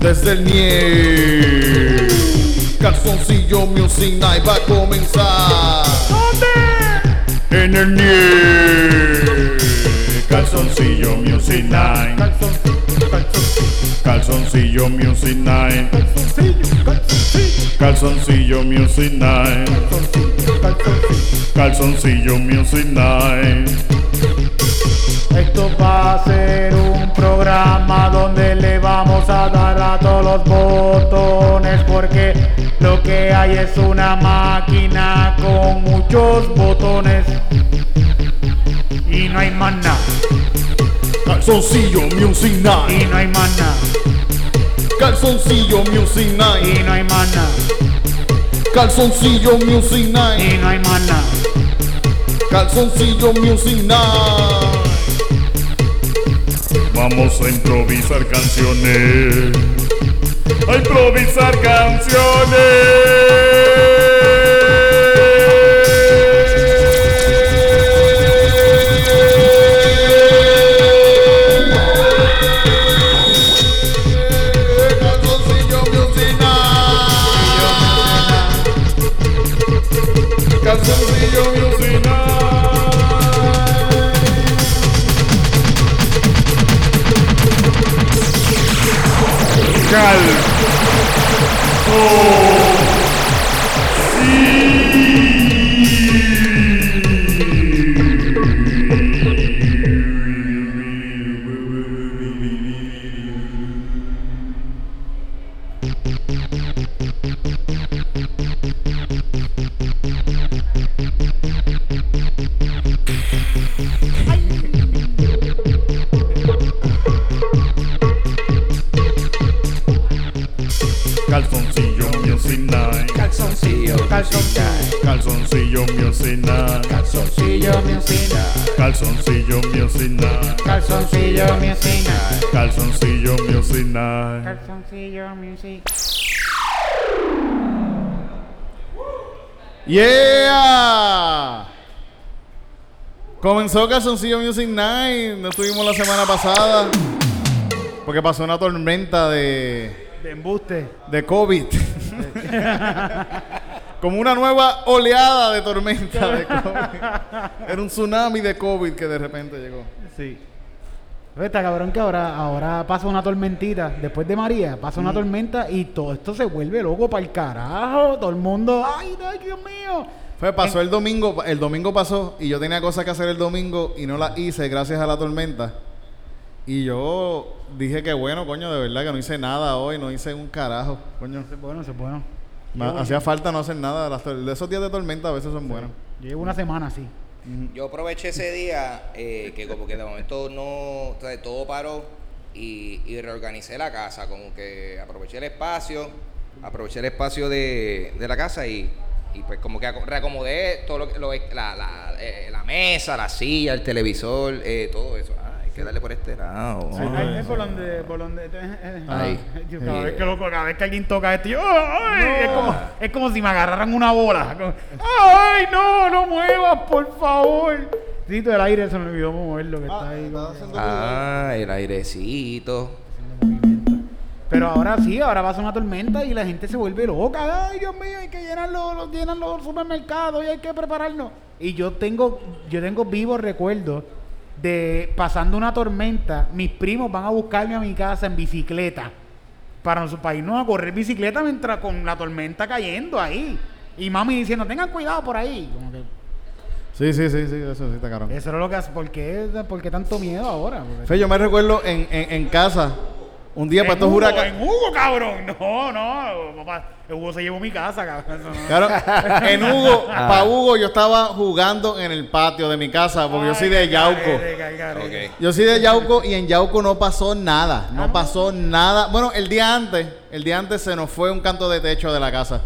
Desde el nie. Calzoncillo Music Night va a comenzar. ¿Dónde? En el nie. Calzoncillo Music Night. Calzoncillo Music Night. Calzoncillo Music Night. Calzoncillo Music Night. Esto va un programa donde le vamos a dar a todos los botones porque lo que hay es una máquina con muchos botones y no hay nada, Calzoncillo Music y Night. no hay nada, Calzoncillo Music Night. y no hay nada, Calzoncillo Music y Night. no hay nada. Calzoncillo Music Night. Vamos a improvisar canciones. A improvisar canciones. Cal. Calzoncillo Calzoncillo Music Night. calzoncillo music, Calzoncillo Music Night. calzoncillo music. Yeah. Comenzó Calzoncillo Music Night. No estuvimos la semana pasada. Porque pasó una tormenta de, De embuste. de COVID. Como una nueva oleada de tormenta de COVID. Era un tsunami de COVID que de repente llegó. Sí. Está cabrón que ahora, ahora pasa una tormentita. Después de María, pasa una tormenta y todo esto se vuelve loco para el carajo. Todo el mundo, ay, ay, Dios mío. Fue, pasó el domingo, el domingo pasó y yo tenía cosas que hacer el domingo y no las hice gracias a la tormenta. Y yo dije que bueno, coño, de verdad que no hice nada hoy, no hice un carajo, coño. Eso es bueno, eso es bueno. Me hacía falta no hacer nada. Las de esos días de tormenta a veces son buenos. Yo llevo una semana así. Yo aproveché ese día eh, que como que de momento no, o sea, todo paró y, y reorganicé la casa, como que aproveché el espacio, aproveché el espacio de, de la casa y, y pues como que aco- reacomodé todo lo que lo- la, la, eh, la mesa, la silla, el televisor, eh, todo eso. Ah, que darle por este lado. Sí, ahí es por donde, por donde, Ahí. yo cada Sí. vez que loco, cada vez que alguien toca esto, yo, ¡ay! Es, como, es como si me agarraran una bola. como, ¡Ay, no, no muevas, por favor! Sí, todo el aire se me olvidó moverlo que está ahí. como que- Ah, el airecito. Pero ahora sí, ahora pasa una tormenta y la gente se vuelve loca. Ay, Dios mío, hay que llenar los, los- llenar los supermercados y hay que prepararnos. Y yo tengo, yo tengo vivos recuerdos de pasando una tormenta, mis primos van a buscarme a mi casa en bicicleta para, para irnos a correr bicicleta mientras con la tormenta cayendo ahí. Y mami diciendo, tengan cuidado por ahí. Como que Sí, sí, sí, sí, eso sí está caro. eso era lo que hace. ¿Por qué, por qué tanto miedo ahora? Porque- Fe, yo me recuerdo en, en, en casa, un día para en estos huracanes. en Hugo, cabrón. No, no, papá. Hugo se llevó mi casa, cabrón. Eso no. Claro, en Hugo, para Hugo yo estaba jugando en el patio de mi casa, porque yo soy de Ay, Yauco. Ok. Yo soy de Yauco y en Yauco no pasó nada, no pasó nada. Bueno, el día antes, el día antes se nos fue un canto de techo de la casa.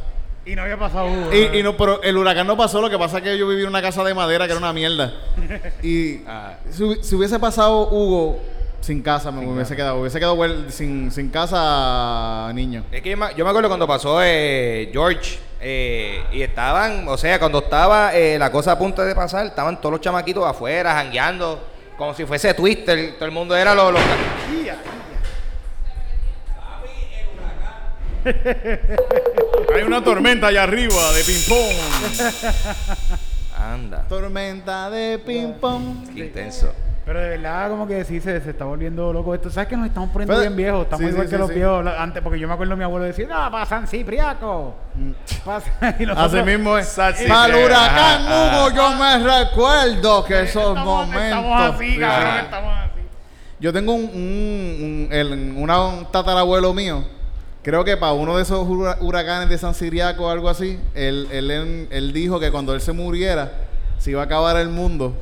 Y no había pasado Hugo. Y, y no, pero el huracán no pasó, lo que pasa es que yo viví en una casa de madera que era una mierda. Y Ah. si, hu- si hubiese pasado Hugo sin casa, me hubiese quedado, hubiese quedado sin, sin casa niño. Es que yo me, yo me acuerdo cuando pasó eh, George eh, y estaban, o sea, cuando estaba eh, la cosa a punto de pasar, estaban todos los chamaquitos afuera, jangueando, como si fuese Twister, todo el mundo era los... los Hay una tormenta allá arriba de ping-pong. Anda. tormenta de ping-pong. Qué intenso. Pero de verdad, como que sí, se, se está volviendo loco esto. ¿Sabes que nos estamos poniendo Pero- bien viejos? Estamos sí, igual sí, que sí, los viejos. Antes, porque yo me acuerdo de mi abuelo decir, no, para San Cipriaco. Pasa- y nosotros- Así mismo es. Para el huracán Ah, Hugo, yo me recuerdo que esos estamos, momentos. Estamos así, Sí, cabrón, estamos así. Yo tengo un, un, un- el- una- un tatarabuelo mío. Creo que para uno de esos hura- huracanes de San Siriaco o algo así, él, él, él- él dijo que cuando él se muriera, se iba a acabar el mundo.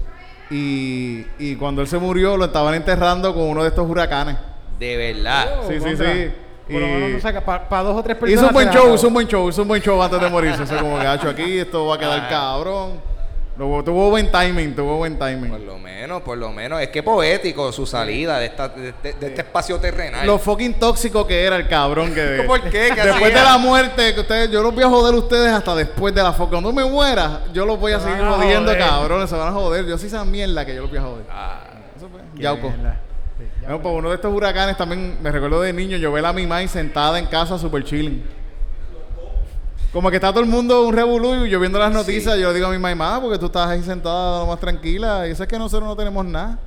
Y, y cuando él se murió, lo estaban enterrando con uno de estos huracanes. De verdad. Sí, sí, sí. Por lo Y- menos no saca para dos o tres personas. Hizo un buen show, hizo un buen show, hizo un buen show antes de morirse. Eso como gacho aquí, esto va a quedar cabrón. Lo- tuvo buen timing, tuvo buen Por timing. lo menos, por lo menos. Es que poético su salida de, esta, de, de- de este espacio terrenal. Lo fucking tóxico que era el cabrón que ¿Por qué? ¿Qué después hacía? de la muerte que ustedes yo los voy a joder a ustedes hasta después de la foto cuando me muera yo los voy a Se seguir a jodiendo joder. cabrones se van a joder yo sí esa mierda que yo los voy a joder Ah, eso fue Yauco. Sí, ya, Bueno, pues uno de estos huracanes también me recuerdo de niño yo ver a mi mamá sentada en casa super chilling como que está todo el mundo un revolú y yo viendo las noticias Sí. yo le digo a mi mamá porque tú estás ahí sentada lo más tranquila y eso es que nosotros no tenemos nada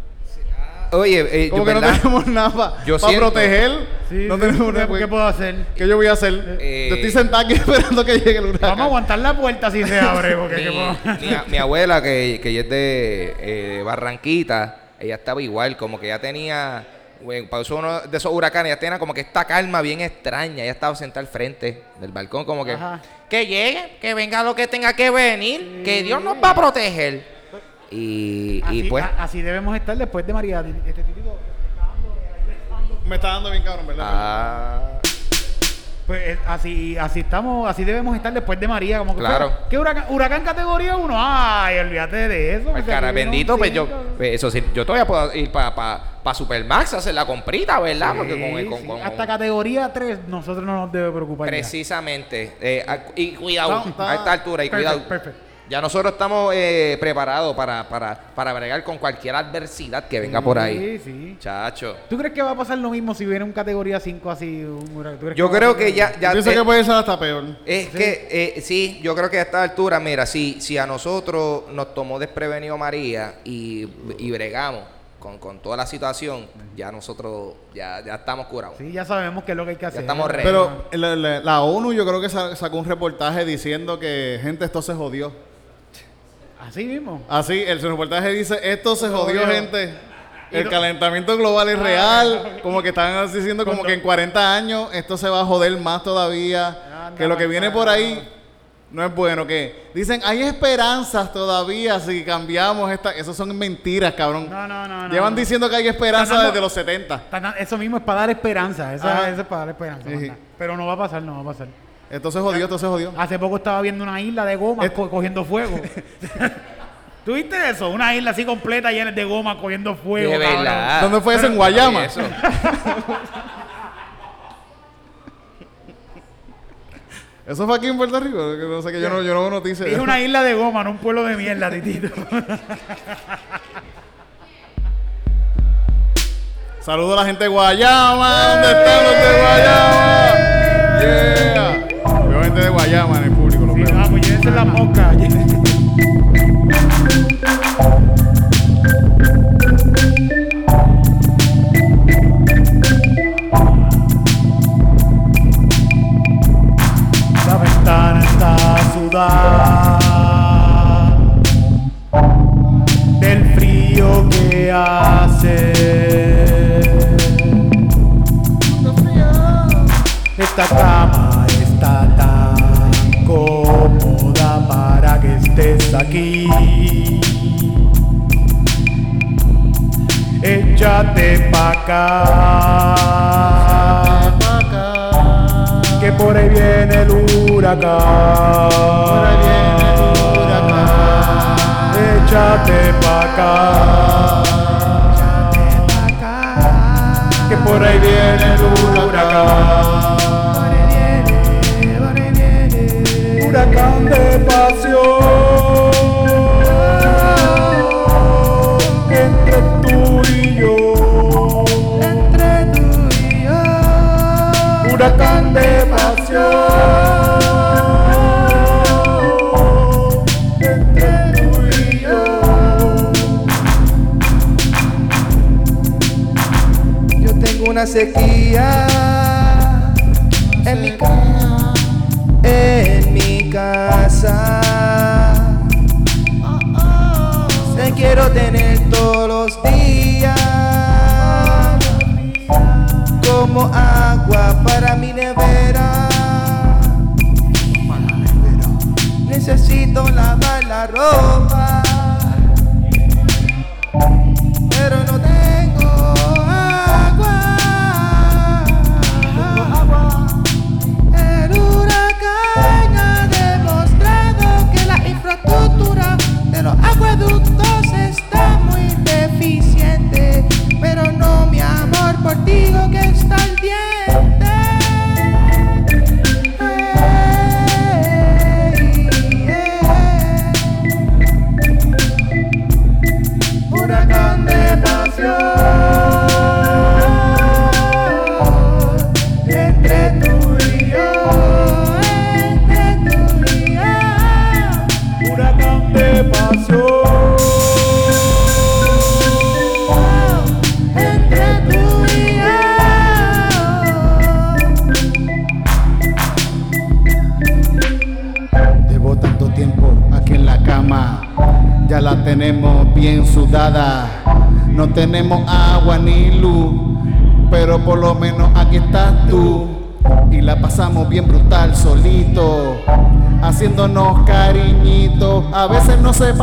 Oye, eh, como yo, que no tenemos nada para siento- proteger Sí, no sí, tenemos ¿qué, nada pues. ¿Qué puedo hacer? ¿Qué yo voy a hacer? Eh, yo estoy sentado aquí esperando que llegue el huracán. Vamos a aguantar la puerta si se abre. Porque mi, ¿qué puedo- mi abuela, que, que ella es de eh, Barranquita, ella estaba igual, como que ya tenía, bueno, pasó uno de esos huracanes, ella tenía como que esta calma bien extraña, ella estaba sentada al frente del balcón, como que, Ajá. que llegue, que venga lo que tenga que venir, que Dios nos va a proteger. Y, y Así, pues, a- así debemos estar después de María. Este Me está dando bien cabrón, ¿verdad? ah, pues es- así, así estamos, así debemos estar después de María. Como que Claro. fue- ¿Qué huracán, huracán categoría 1? Ay, olvídate de eso. Pues cara bendito, pues yo, pues eso sí, yo todavía puedo ir para pa, pa Supermax a hacer la comprita, ¿verdad? Porque con, Sí, con- sí. con- Hasta categoría 3 nosotros no nos debe preocupar. Precisamente. Eh, y cuidado, está- a esta altura, y Perfecto, cuidado. perfecto. Ya nosotros estamos eh, preparados para, para, para bregar con cualquier adversidad que venga por ahí. Sí, sí. Chacho. ¿Tú crees que va a pasar lo mismo si viene un categoría 5 así? Un huracán? ¿Tú crees Yo creo que ya, ya Yo pienso eh, que puede ser hasta peor. es que eh, sí, yo creo que a esta altura, mira, si, si a nosotros nos tomó desprevenido María y, y bregamos con, con toda la situación, ya nosotros ya, ya estamos curados. Sí, ya sabemos qué es lo que hay que hacer. estamos ready. Pero la, la- la ONU yo creo que sa- sacó un reportaje diciendo que, gente, esto se jodió. Así mismo. Así, el reportaje dice, esto se jodió, Jodió. gente. El calentamiento global es Ah, real. Como que están diciendo como que en 40 años esto se va a joder más todavía. Que lo que viene por ahí no es bueno. Que dicen, hay esperanzas todavía si cambiamos esta... Eso son mentiras, cabrón. No, no, no. Llevan no. diciendo que hay esperanza dando- desde los 70. Están dan- Eso mismo es para dar esperanza. Eso, es para dar esperanza. Sí. Pero no va a pasar, no va a pasar. Esto se jodió, esto se jodió. Hace poco estaba viendo una isla de goma co- cogiendo fuego. ¿Tú viste eso? Una isla así completa llena de goma cogiendo fuego. De verdad. ¿Dónde fue eso? ¿En Guayama? Eso. Eso fue aquí en Puerto Rico. No sé que yo no, yo no veo noticias. Es una isla de goma, no un pueblo de mierda, titito. Saludos a la gente de Guayama. ¿Dónde están los de Guayama? Yeah. Gente de Guayama en el público. Lo Sí, veo. vamos, llévense la mosca.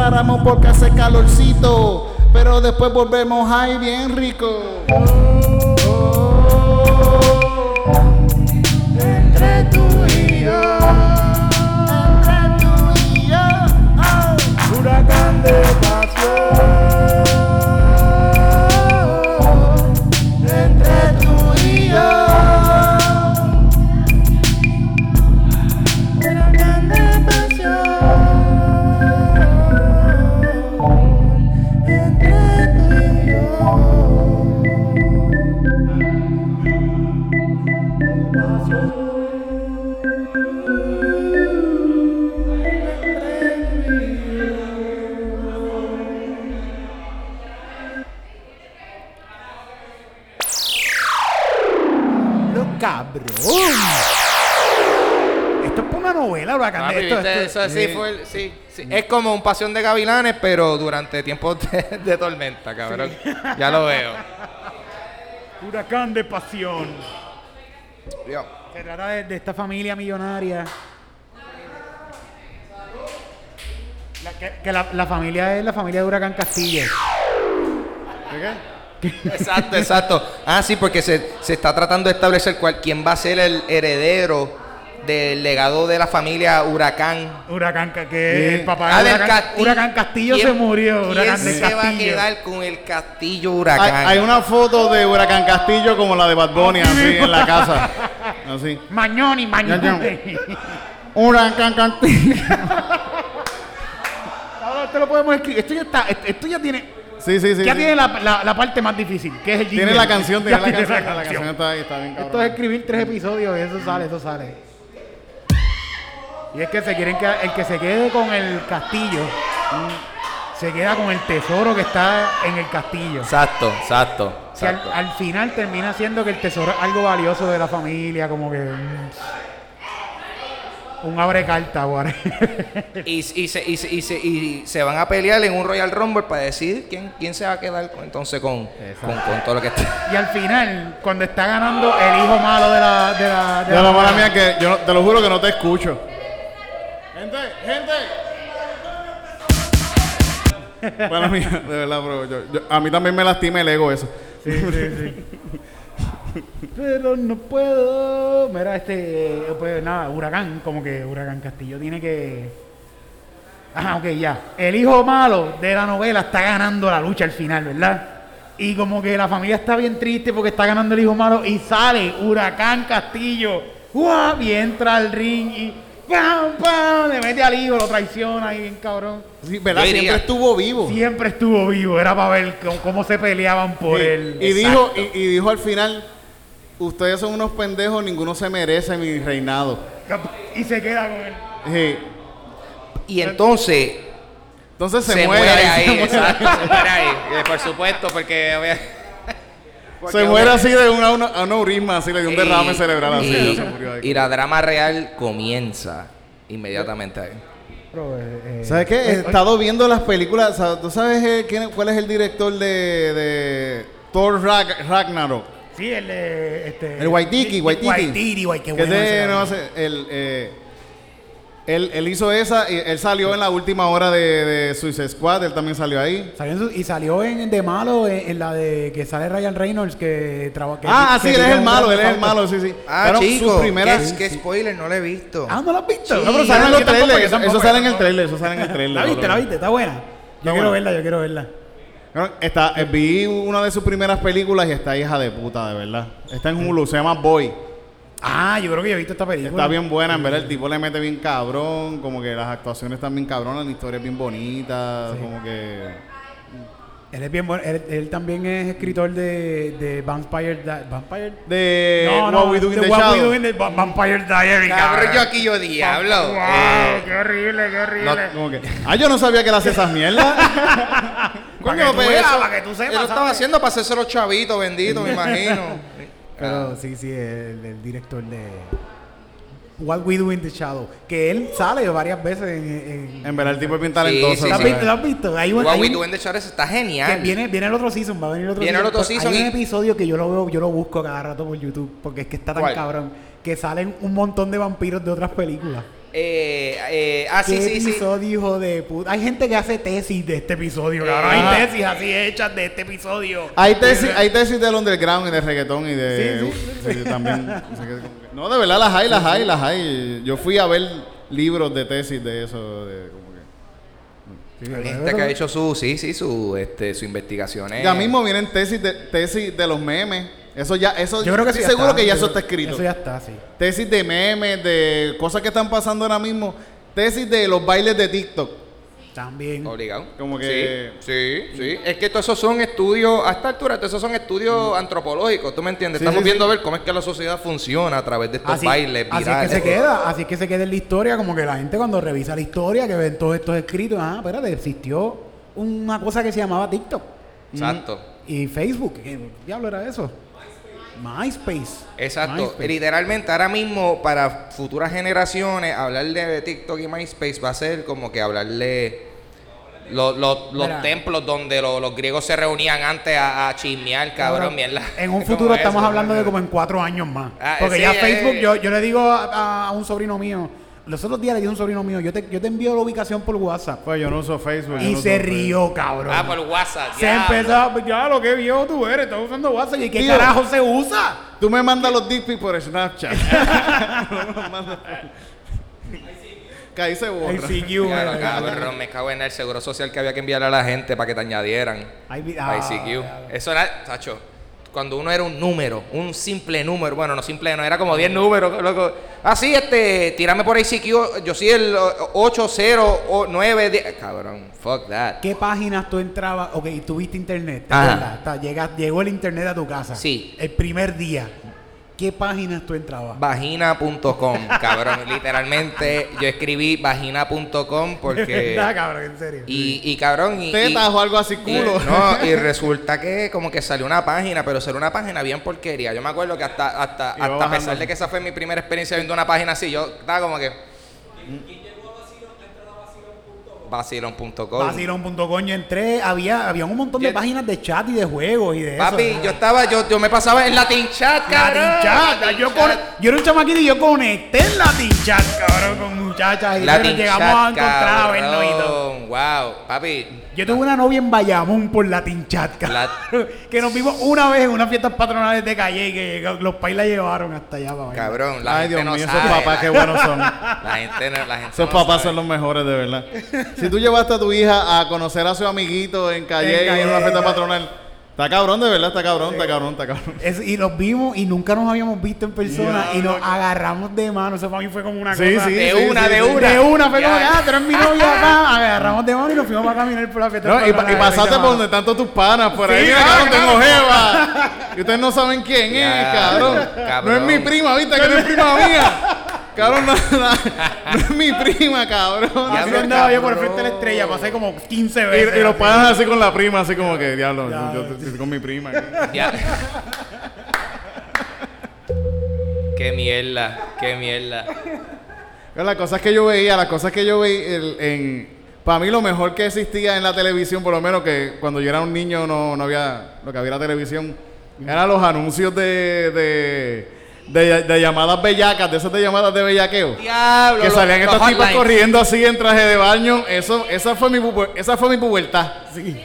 Separamos porque hace calorcito, pero después volvemos ahí bien rico. Una novela, huracán. Papi, esto, ¿viste? esto- Eso sí fue el- sí, sí. Es como un pasión de gavilanes, pero durante tiempos de, de tormenta, cabrón. Ya lo veo. Huracán de pasión. Yo. Se trata de, de esta familia millonaria. La, que que la, la familia es la familia de Huracán Castillo. Exacto, exacto. Ah, sí, porque se, se está tratando de establecer cuál, quién va a ser el heredero del legado de la familia Huracán. Huracán, que Sí. el papá Ah, de del Huracán, Castillo. Huracán Castillo ¿Quién- se murió. Huracán ¿Quién se Castillo. va a quedar con el Castillo Hay, Huracán? hay una foto de Huracán Castillo como la de Bad Bunny, así en la casa. Así. Mañoni, Mañoni. Huracán Castillo. Ahora esto lo podemos escribir. Esto ya está, esto, esto ya tiene, Sí, sí, sí. ya sí. tiene la, la, la parte más difícil, que es el Tiene la canción, tiene Ya la canción. La canción está ahí, está bien Esto cabrón. es escribir tres episodios y eso sale, eso sale. Y es que se quieren que el que se quede con el castillo se queda con el tesoro que está en el castillo. Exacto, exacto. Si al, exacto. al final termina siendo que el tesoro es algo valioso de la familia, como que un abre carta. Y, y se, y, se, y, se, y se van a pelear en un Royal Rumble para decidir quién, quién se va a quedar con, entonces con, con, con todo lo que está. Y al final, cuando está ganando el hijo malo de la de la, De la mala mía que yo no- te lo juro que no te escucho. Gente, gente. Bueno, mía, de verdad, bro. yo- yo- a mí también me lastima el ego eso. Pero no puedo. Mira, este. Pues nada, Huracán, como que Huracán Castillo tiene que. Ah, ok, ya. El hijo malo de la novela está ganando la lucha al final, ¿verdad? Y como que la familia está bien triste porque está ganando el hijo malo y sale Huracán Castillo. ¡Guau! Y entra al ring y. ¡Pam, pam! Le mete al hijo, lo traiciona ahí bien cabrón. Sí, ¿verdad? Yo diría- Siempre estuvo vivo. Siempre estuvo vivo, era para ver cómo, cómo se peleaban por Sí, él. y dijo, y, y dijo al final, ustedes son unos pendejos, ninguno se merece mi reinado. Y se queda con él. Sí. Y entonces Entonces se, se, muere, muere ahí, se muere. exacto, se muere ahí. Eh, Por supuesto, porque porque Se muere así de una, una, a un aneurisma, así le dio un derrame Y- cerebral así, y, ya se murió ahí. y la drama real comienza inmediatamente ahí. Pero, eh, eh, ¿Sabes qué? He eh, estado viendo las películas. ¿Tú sabes eh, quién- cuál es el director de, de Thor Rag- Ragnarok? Sí, el de. Este, El Waititi, Waititi. Waititi, guay, qué que es de, no sé, el, eh, él, él hizo esa y él salió en la última hora de, de Suicide Squad. Él también salió ahí. Salió en su- y salió en de malo en, en la de que sale Ryan Reynolds que trabaja. Ah, sí, él es el malo, él es el malo, sí, sí. Ah, Pero chico, su primera- ¿qué, qué spoiler? No lo he visto. Ah, ¿no lo has visto? No, pero sale en yo los tampoco, trailers. yo Eso, tampoco, eso sale en el tampoco. trailer. Eso sale en el trailer. ¿La viste? ¿La viste? Está buena. Yo quiero buena. verla, yo quiero verla. Bueno, Está, eh, vi una de sus primeras películas y está hija de puta, de verdad. Está en Hulu, se llama Boy. Ah, yo creo que yo he visto esta película. Está bien buena, en verdad. El tipo le mete bien cabrón. Como que las actuaciones están bien cabronas, la historia es bien bonita. Sí. Como que. Él es bien bueno. Él, él también es escritor de, de Vampire Di- Vampire. De no, no, What We Do in de the What We. Do in the Va- Vampire Diary. Cabrón, yo aquí yo diablo. Wow, Eh, qué horrible, qué horrible. Como que, ah, yo no sabía que él hacía esas mierdas. Eso- para que tú sepas, Él lo estaba haciendo para hacerse los chavitos, bendito, me imagino. Pero sí, sí, el, el director de What We Do in the Shadow. Que él sale varias veces en. en- en verdad, el tipo es bien Sí, talentoso. sí, ¿Lo has visto? ¿Lo has visto? Hay un, What hay We un- Do in the Shadows está que genial. viene, viene el otro season, va a venir el otro Viene el otro season Hay un y- episodio que yo lo veo, yo lo busco Eh, eh, ah, sí, ¿Qué sí, sí. episodio, hijo de puta? Hay gente que hace tesis de este episodio, cabrón. Ajá. Hay tesis así hechas de este episodio. Hay tesis, hay tesis del underground y de reggaetón y de. Sí, sí, sí, también. No, de verdad las hay, las hay, las hay. Yo fui a ver libros de tesis de eso. De, como que, Sí, Hay gente que ha hecho su, sí, sí, su, este, su investigaciones. Ya mismo vienen tesis de, tesis de los memes. Eso ya, eso Yo creo que estoy sí seguro está. que ya eso está escrito. Eso ya está, sí. Tesis de memes, de cosas que están pasando ahora mismo. Tesis de los bailes de TikTok. También. Obligado. Como que- Sí, sí, sí. Es que todos esos son estudios, a esta altura, todos esos son estudios antropológicos, ¿tú me entiendes? Sí, Estamos sí, viendo a ver cómo es que la sociedad funciona a través de estos Así, bailes así es virales. que se queda, así es que se queda en la historia, como que la gente cuando revisa la historia, que ven todos estos escritos, ah, espérate, existió una cosa que se llamaba TikTok Exacto. y Facebook, ¿qué diablo era eso? MySpace. Exacto. MySpace. Literalmente, ahora mismo, para futuras generaciones, hablar de TikTok y MySpace va a ser como que hablarle los, los, los templos donde lo- los griegos se reunían antes a, a chismear, cabrón, mierda. En un ¿Cómo futuro es estamos eso? hablando de como en cuatro años más. Ah, Porque sí, ya eh, Facebook, eh. yo, yo le digo a, a un sobrino mío, los otros días le dije a un sobrino mío, yo te, yo te envío la ubicación por WhatsApp. Pues yo no uso Facebook. yo Y no se uso rió, cabrón. Ah, por WhatsApp. se diablo. empezó, a- ya lo que vio tú eres, estás usando WhatsApp y qué Tío. carajo se usa. Tú me mandas los dick pics por Snapchat. que ahí se borra. ICQ, Claro, cabrón, me cago en el seguro social que había que enviar a la gente para que te añadieran. Ah, ICQ. ya. Eso era, tacho, cuando uno era un número, un simple número, bueno, no simple, no, era como 10 números, loco. Ah, sí, este, tírame por ICQ, yo soy el 809, 10. Cabrón, fuck that. ¿Qué páginas tú entrabas? Ok, tuviste internet, ¿te Ajá. acuerdas? Llegó el internet a tu casa. Sí. El primer día. ¿Qué páginas tú entrabas? Vagina.com, cabrón, literalmente yo escribí vagina.com porque... ¿Verdad, cabrón? En serio. Y, y cabrón, y, Tetas o algo así, Y, culo. no, y resulta que como que salió una página, pero salió una página bien porquería. Yo me acuerdo que hasta, hasta, hasta a pesar de que esa fue mi primera experiencia viendo una página así, yo estaba como que. Vacilón.com. Vacilón.com yo entré, había, había un montón de Yo- páginas de chat y de juegos y de Papi, eso. yo estaba, yo, yo me pasaba en Latin Chat, cabrón. Latin Chat, yo, con- yo era un chamaquito y yo conecté en Latin Chat, cabrón, con muchachas y Latin nos llegamos a encontrar a vernos y todo. Wow, papi. Yo tuve una novia en Bayamón por Latin Chat, cabrón, que nos vimos una vez en unas fiestas patronales de Calle que los pais la llevaron hasta allá para. Cabrón, la Ay, gente Dios no mío, esos papás la- qué buenos son. La gente no, la gente Esos no papás sabe. son los mejores, de verdad. Si tú llevaste a tu hija a conocer a su amiguito en Calle En y en una Calle, fiesta patronal, Está cabrón, de verdad, está cabrón, está cabrón, está cabrón. Es- y los vimos y nunca nos habíamos visto en persona y nos agarramos de mano. Eso para mí fue como una Sí, cosa. sí, De sí, una, sí, de una. De una, fue como, Ya. ah, tú eres mi novia acá. Agarramos de mano y nos fuimos para caminar por la fiesta. No, y, y pasaste por donde están todos tus panas, por ahí, Sí, mira, cabrón, tengo jeva. Y ustedes no saben quién es, cabrón. No es mi prima, ¿viste? Que no es prima mía. Cabrón, no, no, no es mi prima, cabrón. Ya, Así pero andaba yo por el frente de la estrella, pasé como 15 Y, veces. y los panas así con la prima, así como que, diablo, Ya, yo, estoy con mi prima. Ya. qué mierda, qué mierda. Pero Las cosas que yo veía, las cosas que yo veía el- en... Para mí lo mejor que existía en la televisión, por lo menos que cuando yo era un niño no, no había... Lo que había en la televisión, eran los anuncios de... de de, de llamadas bellacas, de esas de llamadas de bellaqueo. Diablo. que los- salían los estos tipos hotlines. corriendo así en traje de baño. Eso, esa fue mi esa fue mi pubertad. Sí,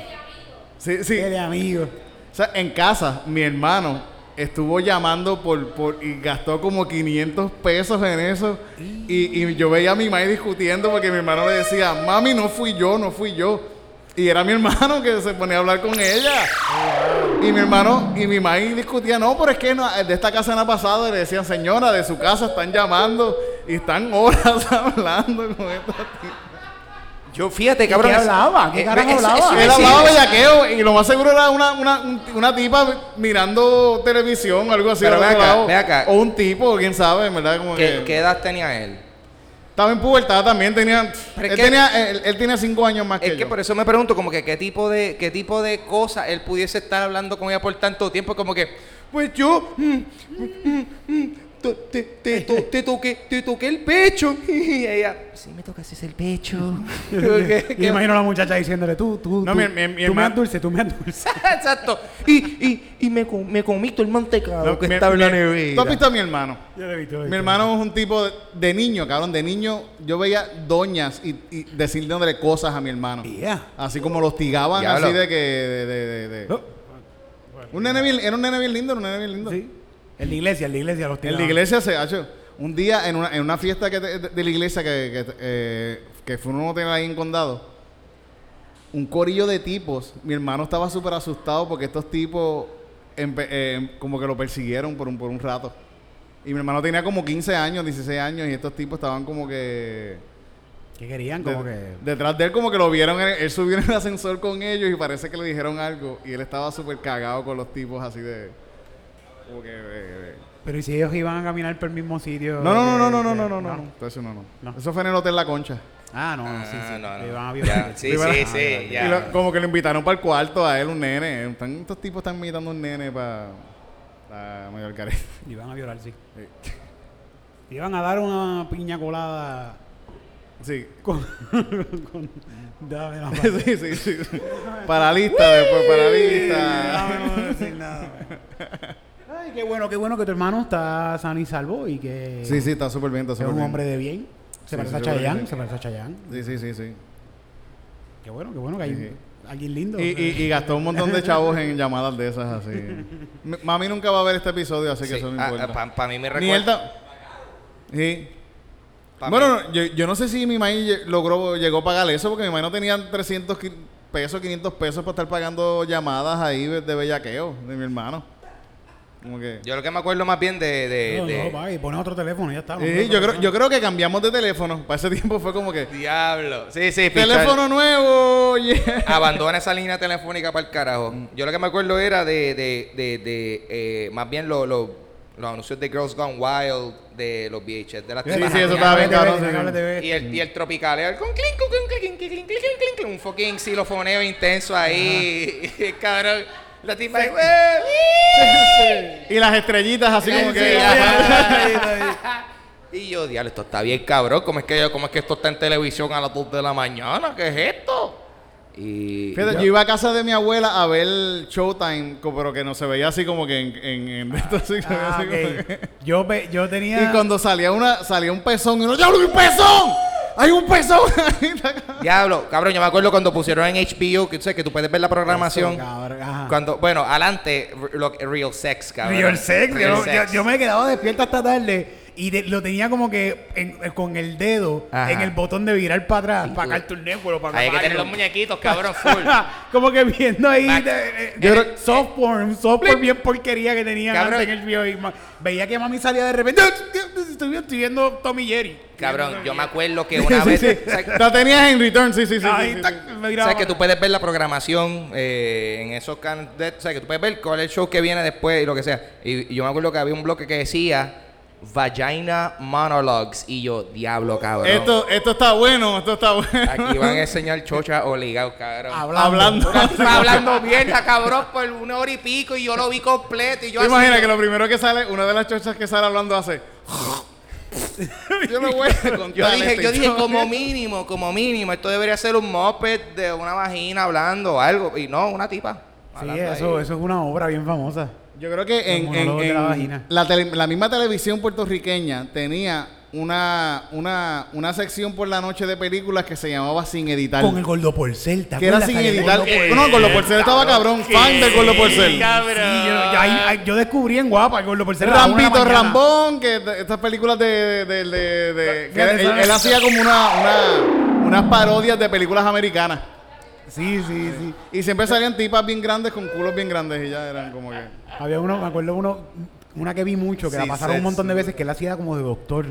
Sí, sí. de amigo. O sea, en casa, mi hermano estuvo llamando por, por y gastó como 500 pesos en eso. Y, y yo veía a mi madre discutiendo porque mi hermano le decía, mami, no fui yo, no fui yo. Y era mi hermano que se ponía a hablar con ella. Y mi hermano y mi madre discutían, no, pero es que no, de esta casa no ha pasado. Y le decían, señora, de su casa están llamando y están horas hablando con esta tía. Yo, fíjate, ¿Y cabrón. qué hablaba? ¿Qué eh, carajo eso- hablaba? eso a Él hablaba bellaqueo y lo más seguro era una, una, un- una tipa mirando televisión, algo así. Pero ve acá, ve acá. O un tipo, quién sabe, verdad. Como ¿Qué, que qué edad tenía él? Estaba en pubertad también, tenía. Es Él, que- tenía él, él tenía cinco años más Es que, que yo. por eso me pregunto como que qué tipo de qué tipo de cosas él pudiese estar hablando con ella por tanto tiempo como que pues yo mm, mm, mm, te, te, to- te toqué te toqué el pecho y ella sí me tocaste el pecho ¿Qué- Y qué- imagino a la muchacha diciéndole, tú, tú, No, tú, mi- mi- mi tú me das dulce, tú me das dulce. exacto y, y, y me, com- me comí todo el mantecado No, que mi- estaba en la nevera ¿Tú has visto a mi hermano? Yo lo he visto, lo he Mi visto. hermano es un tipo de, de niño, cabrón, de niño. Yo veía doñas y, y decirle cosas a mi hermano. Yeah. Así como los tigaban, Diablo. así de que. De, de- de- de- Oh, Un nene bien, era un nene bien lindo, era un nene bien lindo. sí. En la iglesia, en la iglesia los En la tiraban. iglesia se ha hecho. Un día en una, en una fiesta que de, de la iglesia que, que, eh, que fue un hotel ahí en Condado, un corillo de tipos. Mi hermano estaba súper asustado porque estos tipos empe- eh, como que lo persiguieron por un, por un rato. Y mi hermano tenía como 15 años, 16 años y estos tipos estaban como que... ¿Qué querían? de- Como que... Detrás de él como que lo vieron, en el- él subió en el ascensor con ellos y parece que le dijeron algo y él estaba súper cagado con los tipos así de... Como que... eh, eh, Pero ¿y si ellos iban a caminar por el mismo sitio? no, no, no, que- no, no, no, no, no, no, no. Eso no, no. No. Eso fue en el Hotel La Concha. Ah, no, Ah, sí, sí. no, no. Iban a Ya, violar. sí, Iban a- sí, Ah, sí, ya. Y lo- como que lo invitaron para el cuarto a él, un nene. Están- estos tipos están invitando a un nene para la mayor careta. Le iban a violar, sí. Le iban a dar una piña colada Sí. con... con dame la sí, sí, sí. Paralista después, paralista. Dame no decir nada. Ay, qué bueno, qué bueno que tu hermano está sano y salvo y que Sí, sí, está súper bien, está es un bien. hombre de bien. Se Sí, parece sí, a Chayanne, sí. se parece a Chayanne. Sí, sí, sí, sí. Qué bueno, qué bueno que hay Sí, sí. alguien lindo. Y, y, y gastó un montón de chavos en llamadas de esas así. M- Mami nunca va a ver este episodio, así que eso no ah, importa. ah, Para mí me Ni él recuerda. ta- Sí. pa' bueno, mí- no, yo, yo no sé si mi maíz lle- logró, llegó a pagar eso, porque mi maíz no tenía 300 qui- pesos, 500 pesos para estar pagando llamadas ahí de de bellaqueo de mi hermano. Yo lo que me acuerdo más bien de. de, no, otro teléfono ya está. Yo, creo, yo creo que cambiamos de teléfono. Para ese tiempo fue como que. Diablo. Sí, sí, Teléfono nuevo. Yeah. Abandona esa línea telefónica para el carajo. Yo lo que me acuerdo era de. de, de, de eh, más bien los los anuncios de Girls Gone Wild, de los VHS, de las sí, sí, eso estaba bien, cabrón. Y el, y el tropical, con clink, con clink, clink, clink, clink, un fucking xilofoneo intenso ahí, cabrón. La tipa ahí, "Wey". Y las estrellitas así como Sí, que... sí, ajá. Y yo, diablo, esto está bien cabrón. ¿Cómo es que, cómo es que esto está en televisión a las 2 de la mañana? ¿Qué es esto? Y. Fíjate, yo- yo iba a casa de mi abuela a ver Showtime, pero que no se veía así como que en... en, en esto así, se veía Ah, así como ok. que- Yo, ve- yo tenía... Y cuando salía una salía un pezón y uno, ¡Diablo, hay un pezón! ¡Hay un pezón! Diablo, cabrón, yo me acuerdo cuando pusieron en HBO, que tú sabes que tú puedes ver la programación. Eso, cabrón, ajá. Cuando, bueno, adelante, lo- Real Sex, cabrón. Real sex. Real yo, sex. yo- yo me he quedado despierto hasta tarde y de- lo tenía como que en- eh, con el dedo Ajá. en el botón de virar para atrás, Sí, para Cartoon Network o para Hay que tener los muñequitos, cabrón, full. como que viendo ahí Back. de- de- Yo de- creo- soft porn, soft porn bien porquería que tenían Cabrón. antes en el video. Y ma- veía que mami salía de repente. Estoy, estoy viendo Tommy Jerry. Cabrón, yo me acuerdo que una Sí, vez... sí. ¿sabes- La tenías en return, sí, sí, sí. Ahí sí, sí, tac, sí. me grababa. ¿Sabes que tú puedes ver la programación eh, en esos canales? O sea, que tú puedes ver cuál es el show que viene después y lo que sea. Y, y yo me acuerdo que había un bloque que decía Vagina Monologues. Y yo, diablo, cabrón. Esto, esto está bueno, esto está bueno. Aquí van a enseñar chocha obligados, cabrón. Hablando. Está hablando mierda, cabrón, por una hora y pico y yo lo vi completo y yo ¿Te así, imaginas yo- que lo primero que sale, una de las chochas que sale hablando hace... yo lo voy a contar. Yo dije, esta yo dije como mínimo, como mínimo, esto debería ser un moped de una vagina hablando o algo. Y no, una tipa. Sí, hablando eso, ahí. eso es una obra bien famosa. Yo creo que en, en- la en vagina. la, tele- la misma televisión puertorriqueña tenía una, una, una sección por la noche de películas que se llamaba Sin Editar. Con el Gordo Porcel, ¿te que era sin el editar. Gordo Porcel. No, con los Porcel estaba cabrón. Fan del Gordo Porcel. Sí, yo, descubrí en Guapa el Gordo Porcel. Rampito. Rambón, que estas películas de... de, de- de- de- que él hacía como una, una, unas parodias de películas americanas. Sí, sí, sí. Y siempre salían tipas bien grandes con culos bien grandes y ya eran como que... Había uno, me acuerdo uno, una que vi mucho, que la pasaron un montón de veces, que él hacía como de doctor.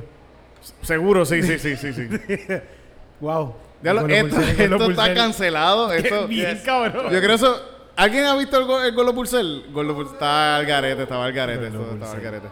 Seguro, sí, sí, sí, sí, sí. Wow. Ya lo- esto está cancelado. Esto, Bien, cabrón. Yo creo eso. ¿Alguien ha visto el, go- el Gordo Pulsel? Gordo Pulsel está al garete, estaba al garete, esto estaba al garete.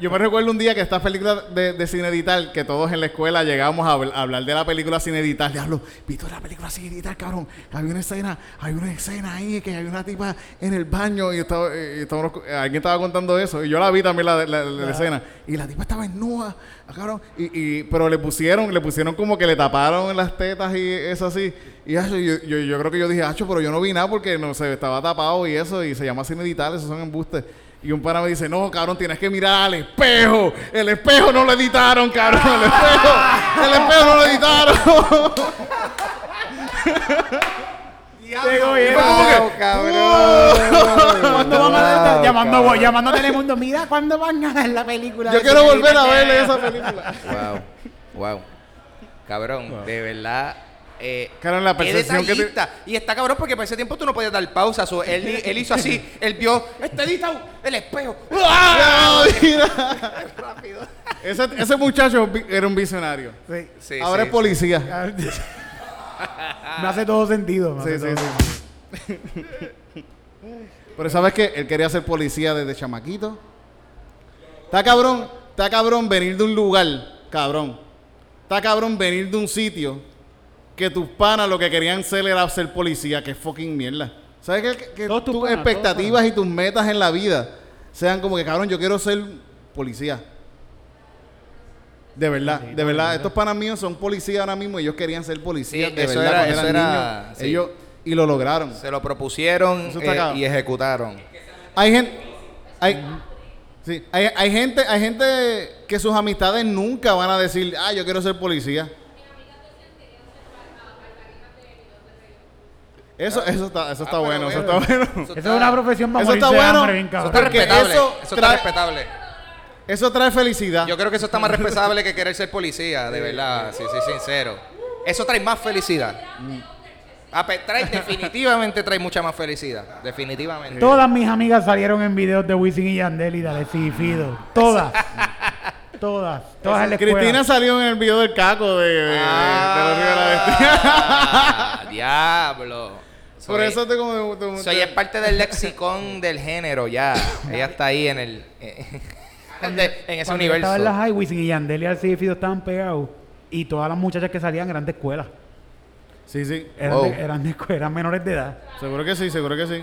Yo me recuerdo un día que esta película de, de sin editar, que todos en la escuela llegábamos a, habl- a hablar de la película sin editar. Diablo, ¿viste la película sin editar, cabrón? Había una escena, hay una escena ahí que hay una tipa en el baño y, estaba, y estábamos- eh, alguien estaba contando eso. Y yo la vi también la, la- la- la escena. Y la tipa estaba desnuda, cabrón. Y, y, pero le pusieron, le pusieron como que le taparon las tetas y eso así. Y acho, yo, yo, yo creo que yo dije, Acho, pero yo no vi nada porque no sé, estaba tapado y eso. Y se llama sin editar, esos son embustes. Y un pana me dice, no, cabrón, tienes que mirar al espejo. El espejo no lo editaron, cabrón. El espejo, el espejo no lo editaron. Wow, cabrón. ¿Cuándo van a dar- Wow, llamando, llamando a Telemundo? Mira, ¿cuándo van a dar la película? Yo quiero volver a ver esa película. Wow, wow. Cabrón, de verdad. Eh, Cabrón, la qué percepción que te-. Y está cabrón porque para ese tiempo tú no podías dar pausa. so, él, él hizo así, él vio, está editado, el espejo. Ah, mira. Ese, ese muchacho era un visionario. Sí. Sí, Ahora sí, es policía. me hace todo sentido. me Sí, hace sí, todo sí. Pero sabes que él quería ser policía desde chamaquito. Está cabrón, está cabrón venir de un lugar, cabrón. Está cabrón venir de un sitio que tus panas lo que querían ser era ser policía, que fucking mierda. ¿Sabes que, que Todos tus expectativas y tus metas en la vida sean como que, cabrón, yo quiero ser policía? De verdad, Sí, de verdad. Estos panas míos son policías ahora mismo y ellos querían ser policías. Sí, de eso verdad, era- cuando eso eran era- niños. sí. Ellos, y lo lograron. Se lo propusieron eh, y ejecutaron. Hay gente, hay, sí, hay, hay gente, hay gente que sus amistades nunca van a decir, ah, yo quiero ser policía. Eso, eso está, eso está Ah, bueno, eso está bueno. Eso es una profesión para Eso está de bueno. hambre, bien Eso cabrón. está Porque respetable. eso Eso, está trae- respetable. Eso trae felicidad. Yo creo que eso está más respetable que querer ser policía, de verdad, si soy sincero. Eso trae más felicidad. Ah, pe- trae, definitivamente trae mucha más felicidad. Definitivamente. Todas mis amigas salieron en videos de Wisin y Yandel y de Alexis y Fido. Todas. todas. Todas en la escuela. Cristina salió en el video del caco de, de, de- de los Rivera Destino. Ah, diablo. Por Soy- eso te como... te- Soy es parte del lexicón del género ya. Ella está ahí en el eh, en ese Cuando yo universo. estaba en la high, Wisin y Yandel y Fido estaban pegados. Y todas las muchachas que salían eran de escuela. Sí, sí. Eran, Wow. de, eran de escuela, eran menores de edad. Seguro que sí, seguro que sí.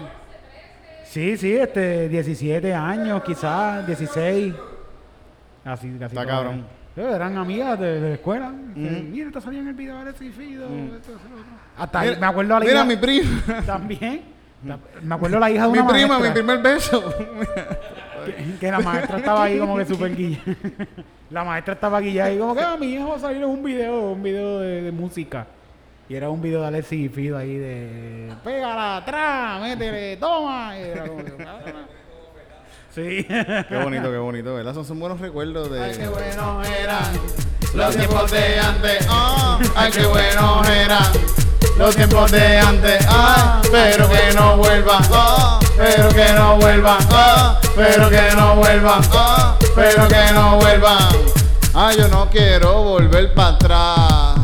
Sí, sí, este, 17 años, quizás, 16. Así, casi. Está cabrón. Eh, Eran amigas de, de la escuela. Que, Mira, está saliendo en el video de Alexis y Fido. esto. Hasta ahí, me acuerdo a la Mira, hija. mi prima. También. Me acuerdo la hija de Mi una prima, mi maestra. primer beso. que, que la maestra estaba ahí como que súper guilla. la maestra estaba guillada y como que ah, mi hijo va a salir en un video, un video de, de música. Y era un video de Alexis y Fido ahí de pégala atrás, métele, toma. Y era como que, "Ah". Sí. Qué bonito, qué bonito, ¿verdad? Son, son buenos recuerdos de... Ay, qué buenos eran Los tiempos de antes, ah, ay, qué buenos eran. Los tiempos de antes, ah, pero que no vuelvan, ah, pero que no vuelvan, ah, pero que no vuelvan, ah, pero que no vuelvan. Ah, yo no quiero volver para atrás.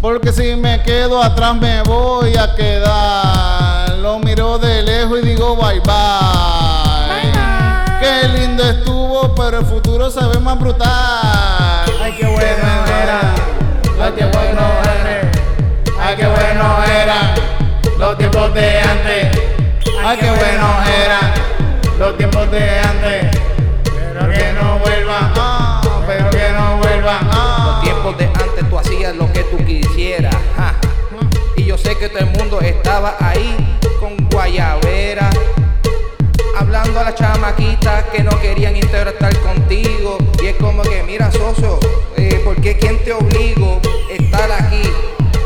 Porque si me quedo atrás me voy a quedar. Lo miro de lejos y digo bye bye. Qué lindo estuvo, pero el futuro se ve más brutal. Ay, qué bueno era. Ay, qué bueno era. Ay, qué bueno era. Los tiempos de antes. Ay, qué bueno era. Los tiempos de antes. Pero que no vuelvan. ah, pero que no vuelvan. ah. Los tiempos de antes tú hacías lo que tú quisieras. ja. Y yo sé que todo el mundo estaba ahí con guayabera. Hablando a las chamaquitas que no querían interactuar contigo. Y es como que, mira, socio, eh, ¿por qué quién te obligo a estar aquí?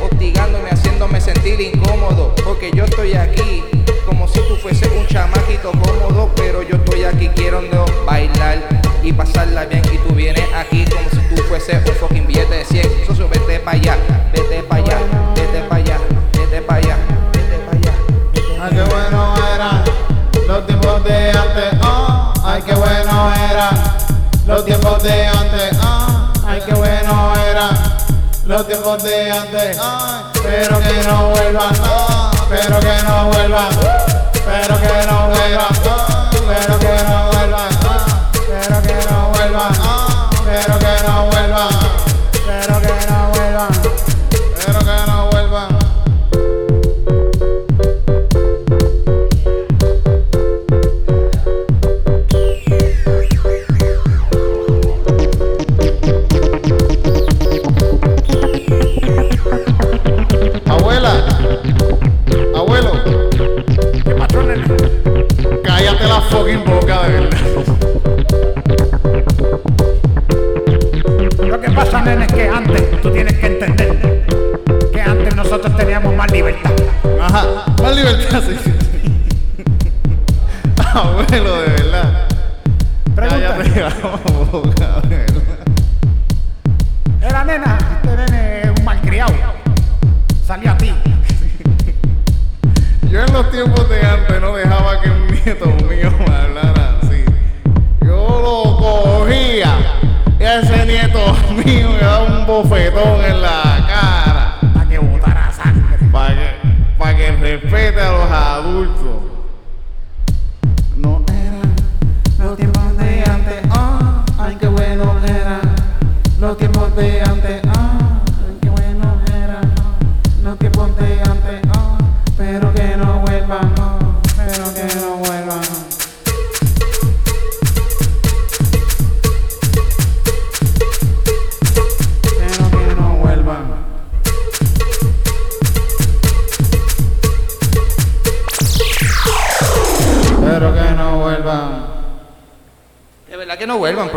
Hostigándome, haciéndome sentir incómodo. Porque yo estoy aquí como si tú fueses un chamaquito cómodo. Pero yo estoy aquí, quiero no bailar y pasarla bien. Y tú vienes aquí como si tú fueses un fucking billete de 100. Socio, vete para allá, vete para allá, vete para allá, vete para allá, vete. Ay, qué bueno era los de antes. ah, ay, qué bueno era los tiempos de antes. ah, ay, qué bueno era los tiempos de antes. ah, pero que no vuelvan. ah, pero que no vuelvan. Pero que no vuelvan. ah, pero que no vuelvan. Fucking verdad. Lo que pasa, nene, es que antes tú tienes que entender que antes nosotros teníamos más libertad. Ajá, más libertad, sí. Abuelo, de verdad. Pregunta. Cállate la boca, de verdad. Era nena, este nene es un malcriado. Salió a ti. Yo en los tiempos de antes no dejaba que un nieto mío me hablara así. Yo lo cogía y a ese nieto mío me daba un bofetón en la cara Para que botara sangre. para que, pa' que respete a los adultos. No eran los tiempos de antes, ah, ay qué bueno eran los tiempos de antes, ah,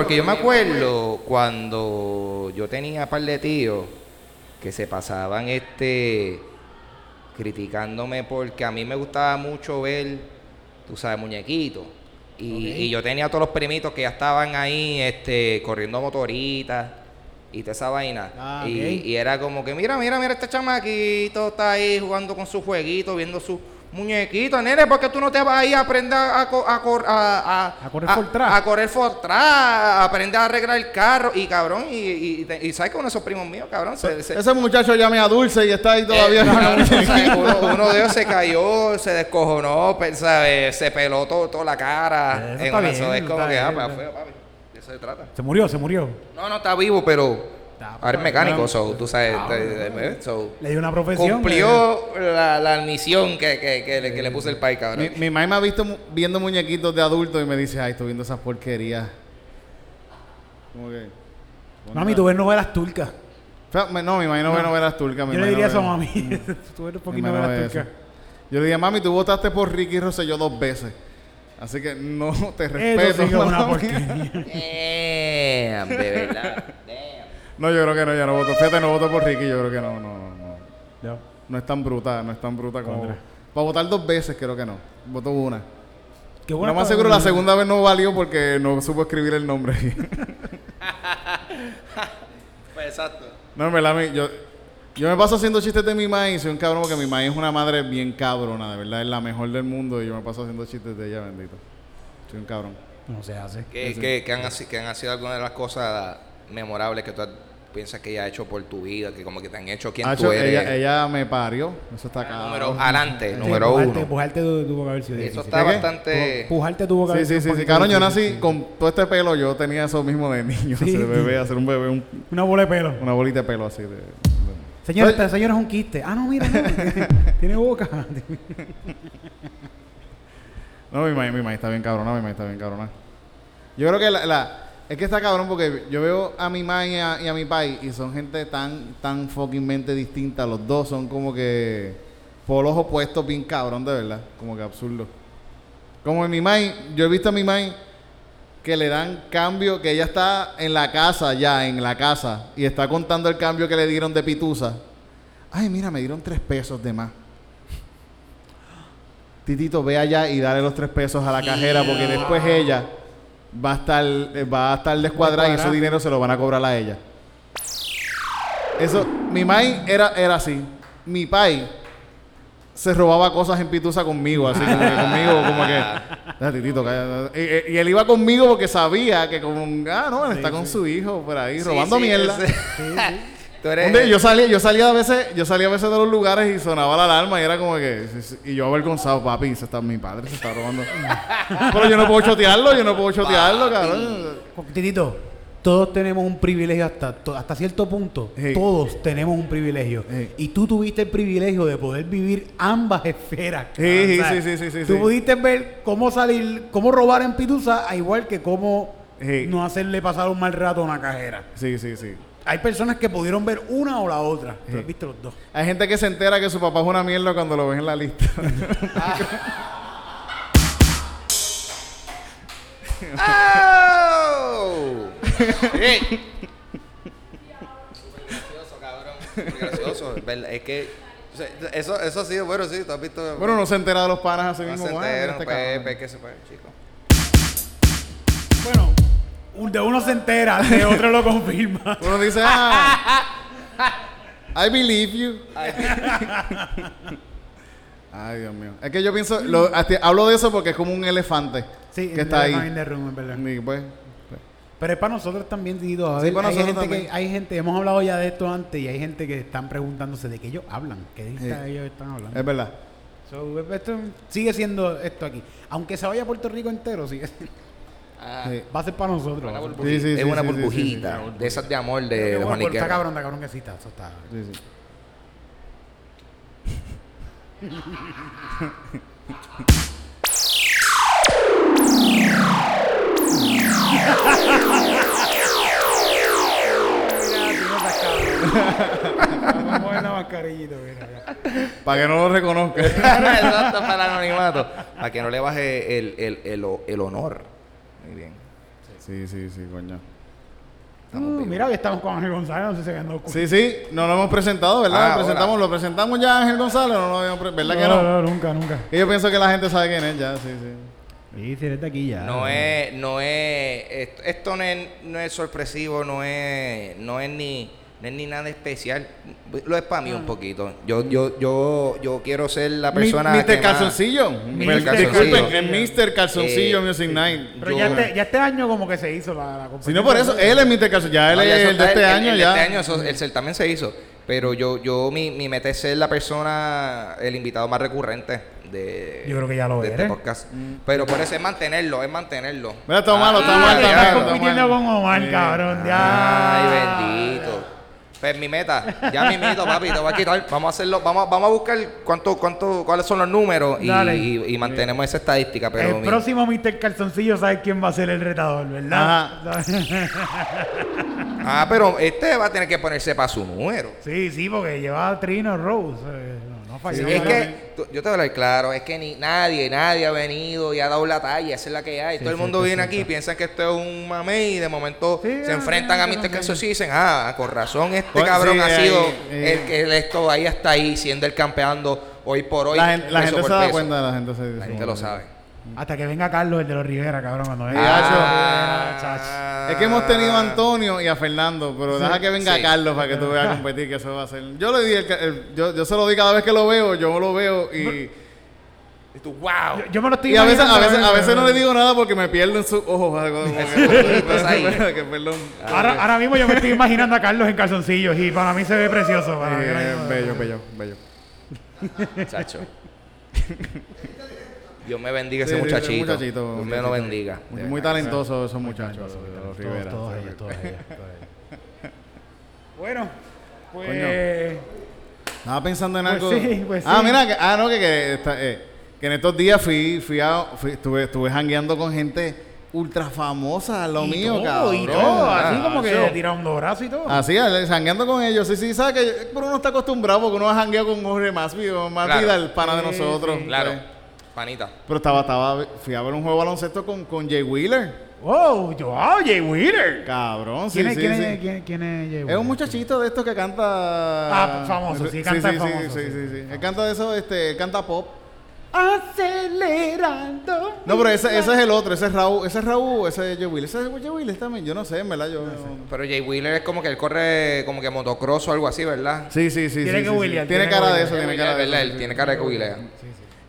porque yo me acuerdo cuando yo tenía un par de tíos que se pasaban este criticándome porque a mí me gustaba mucho ver, tú sabes, muñequitos. Y, y yo tenía todos los primitos que ya estaban ahí este, corriendo motoritas y toda esa vaina. Ah, y, y era como que, mira, mira, mira, este chamaquito está ahí jugando con su jueguito, viendo su muñequito. Nene, ¿por qué tú no te vas ahí a aprender a, co- a, cor- a, A correr Fortran? a correr Fortran, a aprender a arreglar el carro. Y cabrón, y, y, y, y sabes que uno de esos primos míos, cabrón, se, se- Ese muchacho llame a Dulce y está ahí todavía. eh, cabrón, tú sabes, uno, uno de ellos se cayó, se descojonó, ¿sabes? se peló todo, toda la cara. Eso en está bien, eso es como está que, ah, pues, feo, papi. De eso se trata. Se murió, se murió. No, no está vivo, pero ahora es mecánico, bueno. so, tú sabes. de- so, Le dio una profesión. cumplió la, la misión que, que, que, le, que le puse el país, cabrón. Mi, mi mamá me ha visto viendo muñequitos de adultos y me dice, ay, estoy viendo esas porquerías. Como que... Mami, tú ves novelas turcas. No, mi mamá no ve novelas turcas. mi Yo le diría no eso a mami. tú ves un mi poquito no novelas turcas. Yo le dije, mami, tú votaste por Ricky Rosselló dos veces. Así que no te respeto. Eso sí que es una porquería. Damn, de verdad. No, yo creo que no, ya no voto. Fíjate, no voto por Ricky, yo creo que no, no, no. no. Ya. No es tan bruta, no es tan bruta como... Contra. Para votar dos veces creo que no. Voto una. Qué bueno Lo más seguro la segunda vez no valió porque no supo escribir el nombre. Pues exacto. no, en verdad, yo, yo me paso haciendo chistes de mi maíz y soy un cabrón porque mi maíz es una madre bien cabrona, de verdad, es la mejor del mundo y yo me paso haciendo chistes de ella, bendito. Soy un cabrón. No se hace. ¿Qué, qué- qué han, así- qué han sido algunas de las cosas memorables que tú has- piensas que ella ha hecho por tu vida? Que como que te han hecho quien Hacho, tú eres. ella, ella me parió, eso está cabrón. número adelante, Sí, número pujarte, uno. Pujarte tu- tuvo que haber sido Eso está bastante... Pujarte tuvo que haber Sí, sí, sido sí, sí. poquito Cabrón, yo nací sí. con todo este pelo, yo tenía eso mismo de niño, Sí, ser sí. bebé, hacer un bebé, un- Una bola de pelo. una bolita de pelo así. De, de- Señor, este señor es un quiste. Ah, no, mira, no. Tiene boca. No, mi maíz, mi maíz está bien cabrona, mi maíz está bien cabrona. Yo creo que la, la- es que está cabrón porque yo veo a mi maíz y a, y a mi pai y son gente tan, tan fuckingmente distinta. Los dos son como que polos opuestos bien cabrón, de verdad. Como que absurdo. Como en mi maíz, yo he visto a mi maíz que le dan cambio, que ella está en la casa ya, en la casa, y está contando el cambio que le dieron de pitusa. Ay, mira, me dieron tres pesos de más. Titito, ve allá y dale los tres pesos a la cajera porque después ella va a estar, eh, va a estar descuadrada y ese dinero se lo van a cobrar a ella. Eso, mi mai era, era así. Mi pai se robaba cosas en pitusa conmigo, así como que conmigo, como que, "Ah, Titito, cállate". Y, y- él iba conmigo porque sabía que como, ah, no, él está con su hijo por ahí robando sí, mierda. ese- Tú eres... Un día yo salía, yo salía a veces, yo salía a veces de los lugares y sonaba la alarma y era como que y yo avergonzado, papi, se está, mi padre se está robando. Pero yo no puedo chotearlo, yo no puedo chotearlo, cabrón. Titito, todos tenemos un privilegio hasta, hasta cierto punto. Sí. Todos tenemos un privilegio. Sí. Y tú tuviste el privilegio de poder vivir ambas esferas. Sí, sí, sí, sí, sí, Tú sí. pudiste ver cómo salir, cómo robar en Pitusa, igual que cómo Sí. no hacerle pasar un mal rato a una cajera. Sí, sí, sí. Hay personas que pudieron ver una o la otra. Tú has visto los dos. Hay gente que se entera que su papá es una mierda cuando lo ven en la lista. ¡Oh! Sí. gracioso, cabrón. Gracioso. Es que o sea, eso, eso ha sido bueno, sí. Tú has visto. bueno, no se entera de los panas así no mismo. se "Ah, mira enteran, este pues, cabrón". pues, que se puede, chico. Bueno, de uno se entera, de otro lo confirma. Uno dice, ah, I believe you. Ay, Dios mío. Es que yo pienso, lo- hasta- hablo de eso porque es como un elefante Sí, que está ahí. room. Y pues, pues, Pero es para nosotros también, Tito. A Sí, ver, para hay, gente que, también. hay gente, hemos hablado ya de esto antes y hay gente que están preguntándose de qué ellos hablan, qué de Sí. ellos están hablando. es verdad. So, esto sigue siendo esto aquí. Aunque se vaya a Puerto Rico entero, sigue siendo- Ah, Sí. va a ser para nosotros. Sí, sí, es sí, una sí, sí, sí, burbujita. De esas de amor de, bueno, Juan pero está cabrón, está cabrón que está. Eso está. Vamos a la mascarillita. Para que no lo reconozca. Exacto, para el anonimato. Para que no le baje el, el, el, el honor. Muy bien. Sí, sí, sí, coño. Estamos Uh, vivos. mira, hoy estamos con Ángel González, no sé si se ganó. Sí, sí, no lo hemos presentado, ¿verdad? Ah, lo, presentamos, lo presentamos ya a Ángel González, no lo habíamos pre- ¿verdad que no, no? no, nunca, nunca. Y yo pienso que la gente sabe quién es ya, sí, sí. Sí, si eres de aquí ya. No es, no es, esto, esto no es, no es sorpresivo, no es, no es ni, no es ni nada especial. Lo es para mí un poquito. Yo, yo, yo, yo quiero ser la persona Mr. que Calzoncillo. Mr. Calzoncillo. Disculpen, es Mr. Calzoncillo Eh, Music Night. Pero Yo- ya, este, ya este año como que se hizo la, la Si no por eso, él es Mr. Calzoncillo. Ya él No, ya es el de este el- año el de ya. este año, eso- el certamen se hizo. Pero yo, yo mi, mi meta es ser la persona, el invitado más recurrente de, Yo creo que ya lo de este podcast. Pero por eso es mantenerlo, es mantenerlo. Mira, está malo, está Ah, mal, ya, está mal. Estás está compitiendo con Omar, Sí. cabrón. Ya. Ay, bendito. Pues mi meta, ya mi mito, papi, te voy a quitar. Vamos a hacerlo, vamos, vamos a buscar cuánto, cuánto, cuáles son los números y, Dale. y- y mantenemos esa estadística. Pero el mi- próximo Mr. Calzoncillo sabe quién va a ser el retador, ¿verdad? Ah, pero este va a tener que ponerse para su número. sí, sí, porque lleva a Trino Rose. eh, no, es que, tú- yo te voy a hablar claro, es que ni nadie, nadie ha venido y ha dado la talla, esa es la que hay. Sí, Todo el mundo sí, viene sí, aquí, sí. piensan que esto es un mame y de momento Sí, se enfrentan sí, a Mr. sí. Calzoncillo y dicen, ah, con razón este Pues, cabrón sí, ha ahí, sido eh. el que él todavía está ahí siendo el campeando hoy por hoy. La gente, la gente por se da peso. cuenta, la gente se La gente lo sabe. Hasta que venga Carlos, el de los Rivera, cabrón. Cuando venga Ah. Es que hemos tenido a Antonio y a Fernando, pero deja que venga Sí. Carlos para que tú veas competir, que eso va a ser. Yo le di el, el- yo, yo se lo di cada vez que lo veo, yo lo veo y, Y tú, wow. Yo, yo me lo estoy y a veces, a imaginando, veces, a veces no le digo nada porque me pierdo en sus ojos. Ahora, ahora mismo yo me estoy imaginando a Carlos en calzoncillos y para mí se ve precioso. para Eh, bello, bello, bello. Chacho. Dios me bendiga Sí, ese sí, muchachito. muchachito, Dios me lo bendiga. Muy, muy talentosos esos muchachos, los Todos, Rivera. todos Sí. ellos, todos ellos, todos ellos. Bueno, pues... Coño. Estaba pensando en Pues algo. sí, pues ah, sí. mira, que, ah, no, que, que, esta- eh, que en estos días fui, fui a, fui- estuve, estuve jangueando con gente ultra famosa, lo y mío, todo, cabrón. y todo, así Ah, como que yo- tira un brazo y todo. Así, jangueando con ellos. Sí, sí, sabes que pero uno está acostumbrado porque uno ha jangueado con Jorge más Claro. vida, el pana de Sí, nosotros. sí. Claro. Panita. Pero estaba, estaba, fui a ver un juego de baloncesto con, con Jay Wheeler. ¡Wow! yo- ¡Wow! Jay Wheeler. Cabrón, sí, ¿Quién, es, sí, quién, sí. es, quién, quién es Jay Es Wheeler? un muchachito de estos que canta. Ah, famoso, sí, canta sí, famoso, Sí, sí. sí, sí. Él canta de eso, este, él canta pop. Acelerando. No, pero ese, ese es el otro, ese es Raúl, ese es Raúl, ese es Joe Willis. Ese es Joe Willis también, yo no sé, en verdad, yo... Pero Jay Wheeler es como que él corre como que motocross o algo así, ¿verdad? Sí, sí, sí. Tiene sí, que sí. William, Tiene tiene cara que de eso, tiene cara de ¿verdad? eso. Él sí, tiene cara de que.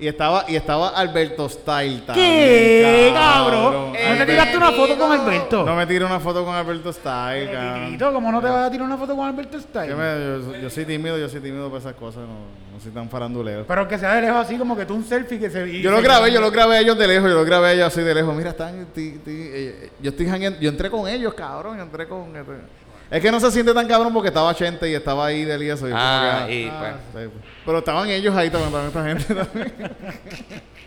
Y estaba, y estaba Alberto Style también. ¿Qué, cabrón? ¿No te tiraste una foto con Alberto? No me tiro una foto con Alberto Style, cabrón. ¿cómo no te vas a tirar una foto con Alberto Style? Yo, me- yo- yo soy tímido, yo soy tímido para esas cosas, no, no soy tan farandulero. Pero que sea de lejos así como que tú un selfie que se... Yo lo grabé, yo lo grabé a ellos de lejos, yo lo grabé a ellos así de lejos. Mira, están, ti- ti- eh, yo estoy yo entré con ellos, cabrón, yo entré con... Es que no se siente tan cabrón porque estaba Chente y estaba ahí del y eso. y Ah, que, y ah, pues. sí, pues. Pero estaban ellos ahí también, también esta gente también.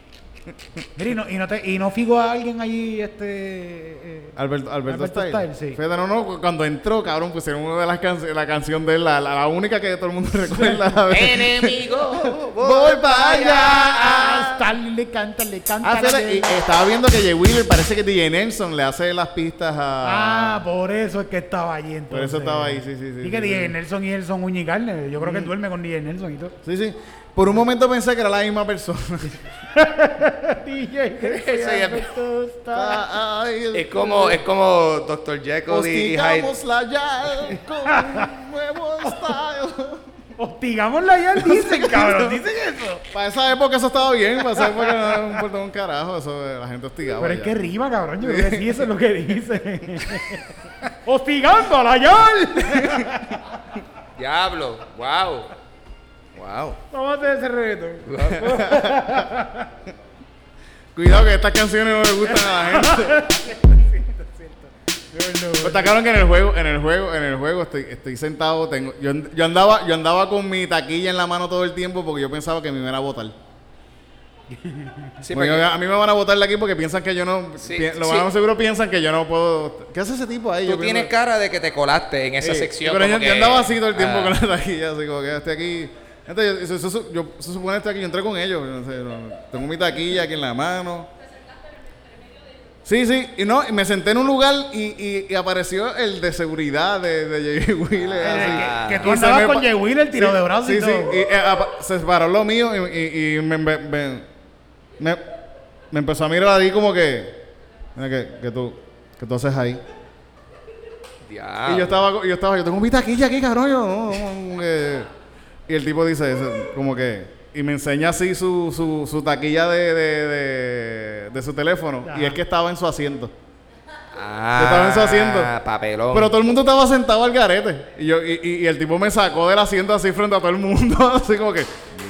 Mira, y no, y no, te, y no figo a alguien allí, este... eh, Alberto, Alberto, Alberto Style. Style, sí. Fíjate, no, no, cuando entró, cabrón, pusieron una de las canciones, la canción de él, la, la, la única que todo el mundo recuerda. Enemigo, Voy para allá. Ah, Style le canta, le canta. Ah, y, estaba viendo que Jay Wheeler parece que DJ Nelson le hace las pistas a... Ah, por eso es que estaba allí entonces. Por eso estaba ahí, sí, sí, sí, Y que sí, DJ sí. Mm. Nelson y él son uña y carne. Yo creo que él duerme con DJ Nelson y todo. Sí, sí. Por un momento pensé que era la misma persona. DJ Es como, es como Dr. Jekyll y Hyde. Hostigamos la ya con un nuevo style. Hostigámosla ya, dicen, cabrón. Dicen eso. Para esa época eso estaba bien, para esa época no me importaba un carajo, eso de la gente hostigaba. Pero es ya. que rima, cabrón. Yo creo que sí, eso es lo que dice. Hostigando a la Yal. Diablo, wow. Wow. Vamos a hacer ese reto. Cuidado que estas canciones no le gustan a la gente. Pero está claro que en el juego, en el juego, en el juego estoy, estoy sentado, tengo, yo, yo andaba, yo andaba con mi taquilla en la mano todo el tiempo porque yo pensaba que me iban a votar. Sí, Porque porque- a mí me van a votar de aquí porque piensan que yo no, Sí, pi- lo sí. más seguro piensan que yo no puedo. ¿Qué hace ese tipo ahí? tú Yo tienes pienso- cara de que te colaste en esa sección. Pero yo, andaba así todo el tiempo Ah. con la taquilla, así como que estoy aquí. Entonces, yo, eso- eso- yo- se supone que estoy aquí, yo entré con ellos. yo no sé, no- tengo mi taquilla aquí en la mano. Sí, sí, y no, y me senté en un lugar y, y- y apareció el de seguridad de, de Jay Wheeler. Ah. que, que tú andabas con Jay Wheeler tirado Sí, de brazos sí, y sí, todo. y eh, se paró lo mío y, me, me- me- me- me empezó a mirar ahí como que, mira, que, que tú, que tú haces ahí. Diablo. Y yo estaba, yo estaba, yo tengo mi taquilla aquí, cabrón. Yo, no, no, no, eh. Y el tipo dice, eso, como que, y me enseña así su, su, su taquilla de, de, de, de su teléfono. Ajá. Y es que estaba en su asiento. Ah, Yo estaba en su asiento. papelón. Pero todo el mundo estaba sentado al garete. Y, yo, y, y- y el tipo me sacó del asiento así frente a todo el mundo. así como que,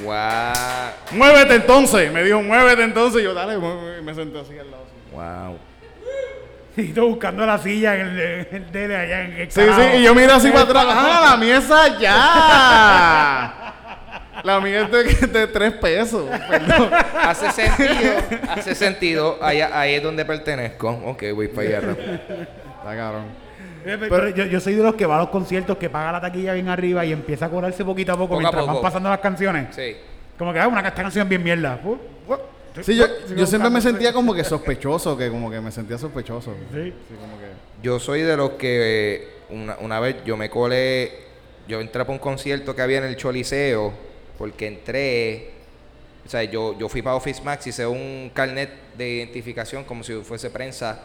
Wow. muévete entonces. Me dijo, muévete entonces. Y yo, dale, muévete", y me senté así al lado. así. Wow. Y tú buscando la silla en el, en el de allá en el Sí, carajo. sí, y yo miro así para atrás. ¡Ah, la mía es allá! La mía es de, de tres pesos. Perdón. Hace sentido. hace sentido. Ahí, ahí es donde pertenezco. Ok, voy para allá rápido. Está cabrón. Eh, Pero, pero yo, yo soy de los que va a los conciertos, que paga la taquilla bien arriba y empieza a cobrarse poquito a poco Poco a mientras poco. van pasando las canciones. Sí. Como que, ah, una esta canción bien mierda. Uh, uh, Sí, yo, yo siempre me sentía como que sospechoso, que como que me sentía sospechoso. Sí. Sí, como que... Yo soy de los que eh, una, una vez yo me colé, yo entré para un concierto que había en el Choliseo, porque entré O sea, yo, yo fui para Office Max, hice un carnet de identificación como si fuese prensa.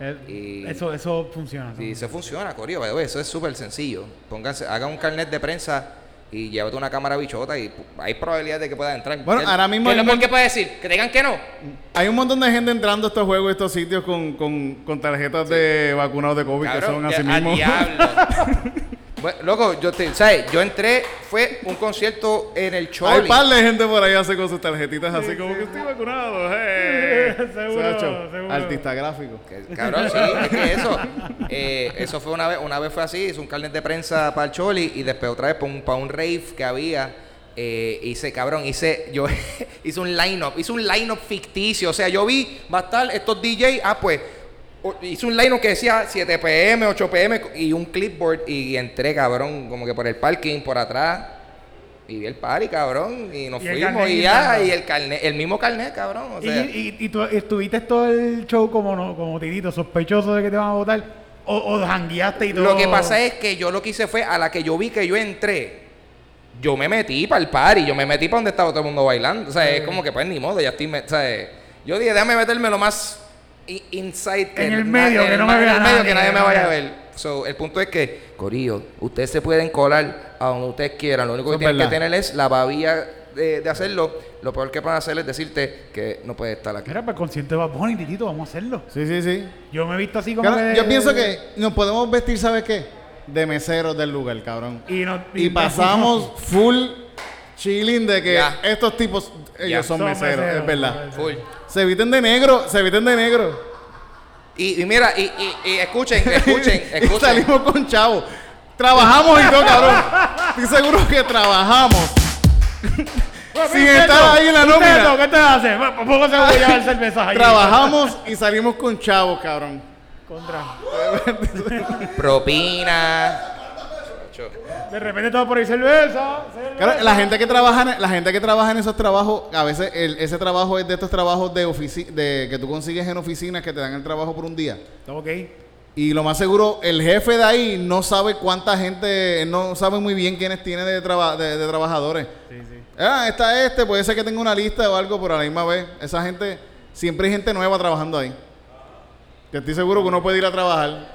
Eh, Y- Eso, eso funciona. Y se funciona, Corio, eso es súper sencillo. Pónganse, hagan un carnet de prensa y llévate una cámara bichota y hay probabilidad de que pueda entrar. Bueno, ¿Qué- ahora mismo ¿Qué hay es un lo mon- peor que puede decir? Que digan que no. Hay un montón de gente entrando a estos juegos, a estos sitios con, con, con tarjetas de vacunados de COVID que son así mismo. Bueno, loco, yo te, ¿sabes? Yo entré, fue un concierto en el Hay Choli. par de gente por ahí hace con sus tarjetitas así como que estoy vacunado. ¡eh! Seguro, Sacho, seguro. Artista gráfico. Que- Cabrón, sí, es que eso. eh, eso fue una vez, una vez fue así, hice un carnet de prensa para el Choli y después otra vez para un, para un rave que había. eh, hice, cabrón, hice, yo hice un line-up, hice un line-up ficticio. O sea, yo vi, va a estar estos DJ, ah, pues, hice un line-up que decía 7 pm, 8 pm y un clipboard y entré, cabrón, como que por el parking, por atrás. Y vi el party, cabrón, y nos Y fuimos y ya, y el carnet, el mismo carnet, cabrón. O Y, sea, y, y tú estuviste todo el show como, no, como tirito, sospechoso de que te van a votar. O, o jangueaste y todo. Lo que pasa es que yo lo que hice fue, a la que yo vi que yo entré, yo me metí para el party, yo me metí para donde estaba todo el mundo bailando. O sea, es como que pues ni modo, ya estoy... o sea, yo dije, déjame meterme lo más inside En el medio, en que no me en vea el medio, nadie, que nadie me vaya a ver. So, el punto es que, Corillo, ustedes se pueden colar a donde ustedes quieran. Lo único Eso que tienen que tener es la babía de, de hacerlo. Lo peor que pueden hacer es decirte que no puedes estar aquí. Mira, para el concierto de Bad Bunny, titito, vamos a hacerlo. Sí, sí, sí. Yo me he visto así como Claro, que- yo pienso que nos podemos vestir, ¿sabes qué? De meseros del lugar, cabrón. Y, no- Y pasamos full chilling de que Ya. estos tipos, ellos Ya. son, Son meseros, meseros, es verdad. Full. Se visten de negro, se visten de negro. Y, y mira, y, y- y escuchen, escuchen, y escuchen. salimos con chavo. Trabajamos y todo, cabrón. Estoy seguro que trabajamos. Sin estar ahí en la nómina. ¿Qué te hace? Poco se voy a llevar cervezas ahí. Trabajamos y salimos con chavos, cabrón. Contra. Propina. De repente todo por ahí cerveza. cerveza. Claro, la gente que trabaja en, la gente que trabaja en esos trabajos, a veces el- ese trabajo es de estos trabajos de ofici de que tú consigues en oficinas que te dan el trabajo por un día. Ok. Y lo más seguro, el jefe de ahí no sabe cuánta gente, no sabe muy bien quiénes tiene de, traba- de, de trabajadores. Sí, sí. Ah, está este, puede ser que tenga una lista o algo, pero a la misma vez, esa gente, siempre hay gente nueva trabajando ahí. Que estoy seguro que uno puede ir a trabajar.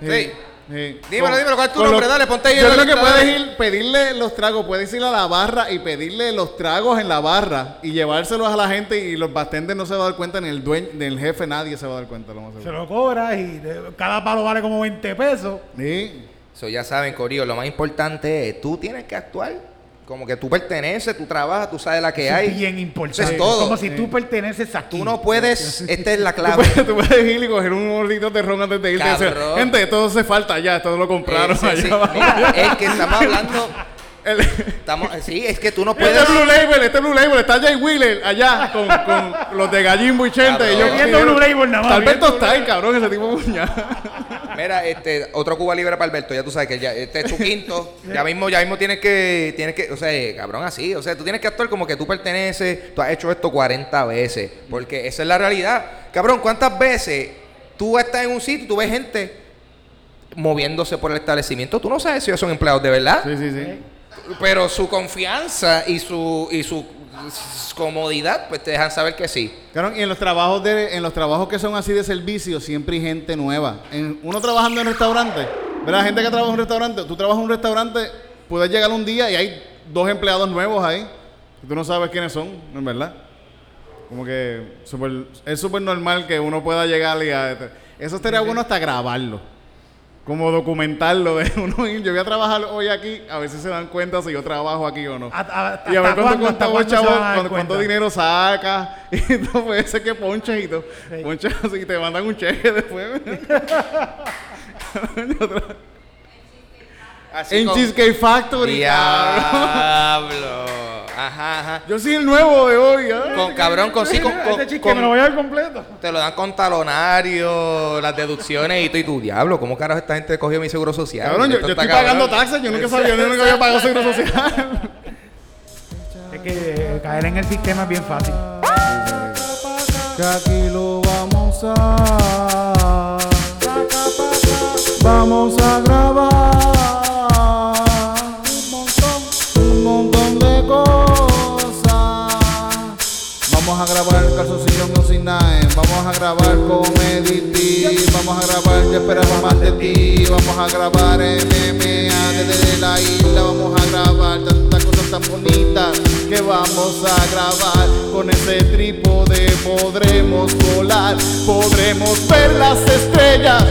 Sí. sí. Dímelo, Con- dímelo, ¿cuál es tu nombre? los- Dale, ponte ahí Yo creo que puedes ir, pedirle los tragos, puedes ir a la barra y pedirle los tragos en la barra y llevárselos a la gente y los bartenders no se va a dar cuenta, ni el dueño, ni el jefe, nadie se va a dar cuenta, lo más Se lo cobras y de- cada palo vale como 20 pesos. Sí. So, ya saben, Corillo, lo más importante es, tú tienes que actuar como que tú perteneces, tú trabajas, tú sabes la que hay. bien importante. Eso es todo. Como si tú perteneces aquí. Tú no puedes, esta es la Tú clave. puedes, tú puedes ir y coger un bolito de ron antes de irte Cabrón. gente, todo se falta ya, todo lo compraron Eh, sí, sí. allá abajo". Mira, es que estamos hablando, El- estamos, sí, es que tú no Este puedes. Blue Label, este Blue Label, está Jay Wheeler allá con, con los de Gallimbo y Chente. Y yo Cabrón. Viendo Blue Label nada más, Tal vez viendo Blue Tostai, cabrón, ese tipo puñal. Mira, este, otro Cuba libre para Alberto, ya tú sabes que ya, este es tu quinto, ya mismo, ya mismo tienes que, tienes que, o sea, eh, cabrón, así, o sea, tú tienes que actuar como que tú perteneces, tú has hecho esto 40 veces, porque esa es la realidad. Cabrón, ¿cuántas veces tú estás en un sitio y tú ves gente moviéndose por el establecimiento? Tú no sabes si ellos son empleados de verdad, Sí, sí, sí. Pero su confianza y su, y su comodidad, pues te dejan saber que sí. Cabrón, y en los trabajos de, en los trabajos que son así de servicio, siempre hay gente nueva. En, uno trabajando en restaurante, ¿verdad? Gente que trabaja en un restaurante, tú trabajas en un restaurante, puedes llegar un día y hay dos empleados nuevos ahí. Y tú no sabes quiénes son, ¿no es verdad? Como que es súper normal que uno pueda llegar y a... Eso estaría bueno hasta grabarlo. Como documentarlo de uno ir. Yo voy a trabajar hoy aquí, a ver si se dan cuenta si yo trabajo aquí o no. A- a- Y a ver ¿hasta cuánto, cuánto, cuándo se chavo, cuánto, cuánto dinero saca. Y todo puede ser que ponches y todo. Sí. Ponches y te mandan un cheque después. Así en con- Cheesecake Factory. Diablo. Ajá, ajá. Yo soy el nuevo de hoy. ¿ah? Con cabrón, con sí, con, con- Este chiste con- me lo voy a dar completo. te lo dan con talonario, las deducciones y tú y tu diablo. ¿Cómo carajo esta gente cogió mi seguro social? Cabrón, yo, estoy cabrón. pagando taxes. Yo nunca sabía, yo nunca había pagado seguro social. Es que eh, caer en el sistema es bien fácil. que aquí lo vamos a vamos a grabar calzoncillo Music Night. Vamos a grabar Comedy. Vamos a grabar Yo esperaba más de ti. Vamos a grabar MMA desde la isla. Vamos a grabar tantas cosas tan bonitas que vamos a grabar. Con ese trípode podremos volar. Podremos ver las estrellas.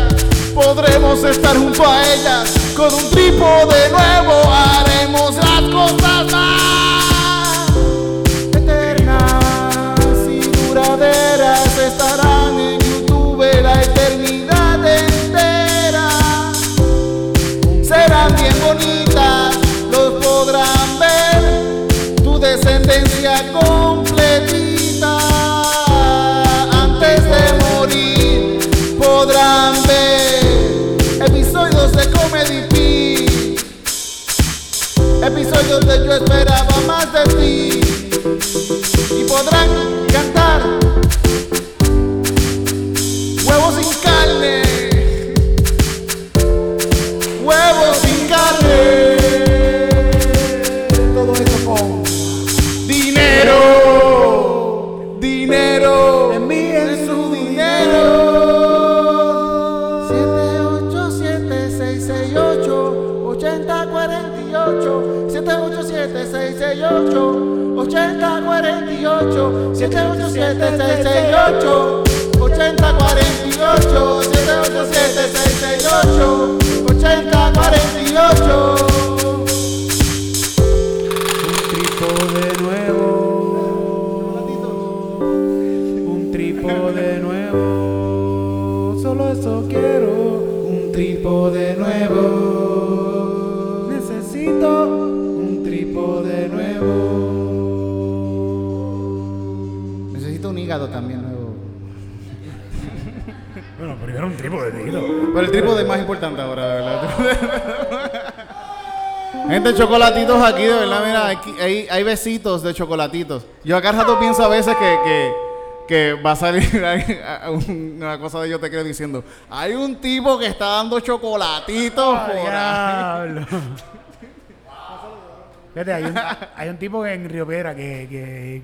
Podremos estar junto a ellas. Con un trípode nuevo haremos las cosas más estarán en YouTube la eternidad entera. Serán bien bonitas, los podrán ver, tu descendencia completita. Antes de morir podrán ver episodios de Comedy Pit. Episodios de Yo esperaba más de ti y podrán 787-668 8048 787 668 8048 un trípode nuevo. Un trípode nuevo. Solo eso quiero. Un trípode nuevo. Hígado también nuevo. Bueno, primero un trípode, tío. Pero el trípode es más importante ahora, de verdad. Gente, chocolatitos aquí, de verdad, mira, aquí, hay, hay besitos de chocolatitos. Yo acá rato pienso a veces que, que, que va a salir una cosa de yo te creo diciendo, hay un tipo que está dando chocolatitos por ahí. Fíjate, hay un, hay un tipo en Río Piedra que, que.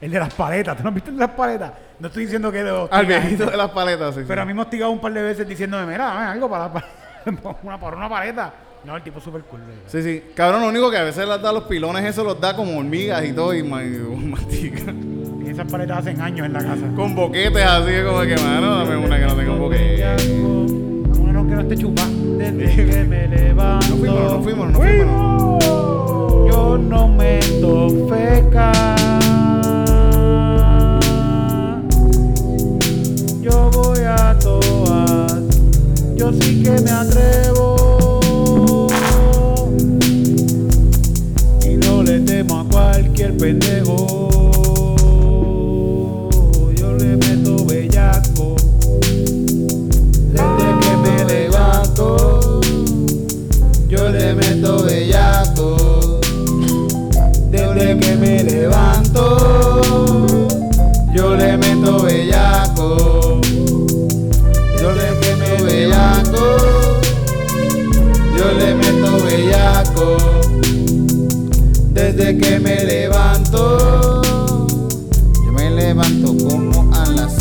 El de las paletas. ¿Tú no has visto el de las paletas? No estoy diciendo que lo. Al viejito de las paletas, sí. Pero a mí me ha hostigado un par de veces diciéndome, mira, dame algo para, para una, para una paleta. No, el tipo es súper cool. verdad. Sí, sí. Cabrón, lo único que a veces les da los pilones, eso los da como hormigas y todo, y ma- y mastica. Y esas paletas hacen años en la casa. Con boquetes así, como que, mano, dame una que no tenga un boquete. Que no esté. Desde que me levanto. No fuimos, no fuimos, no fuimos. Yo no meto feca. Yo voy a todas. Yo sí que me atrevo. Y no le temo a cualquier pendejo.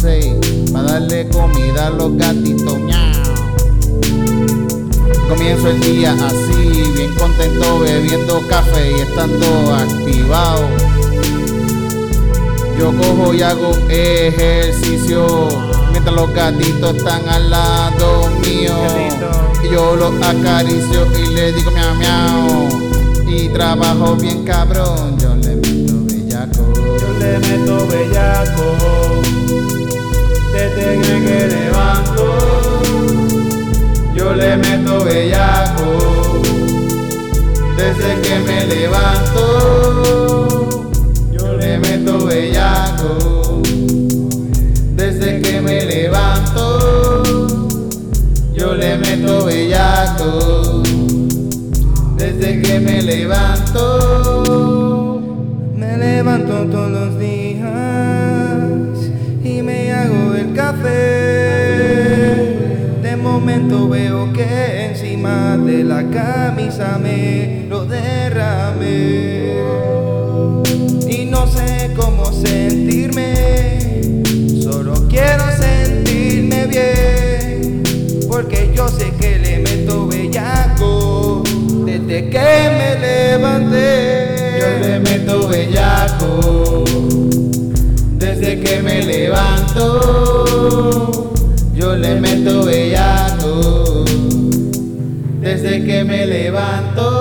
Seis. Para darle comida a los gatitos. Comienzo el día así, bien contento, bebiendo café y estando activado. Yo cojo y hago ejercicio mientras los gatitos están al lado mío. Y yo los acaricio y le digo miau miau. Y trabajo bien cabrón, yo le meto bellaco. Yo le meto bellaco desde que me levanto. Yo le meto bellaco desde que me levanto. Yo le meto bellaco desde que me levanto. Yo le meto bellaco desde que me levanto. Me levanto todos los días veo que encima de la camisa me lo derramé. Y no sé cómo sentirme, solo quiero sentirme bien, porque yo sé que le meto bellaco desde que me levanté. Yo le meto bellaco desde que me levanto. Yo le meto bellaco. me levanto.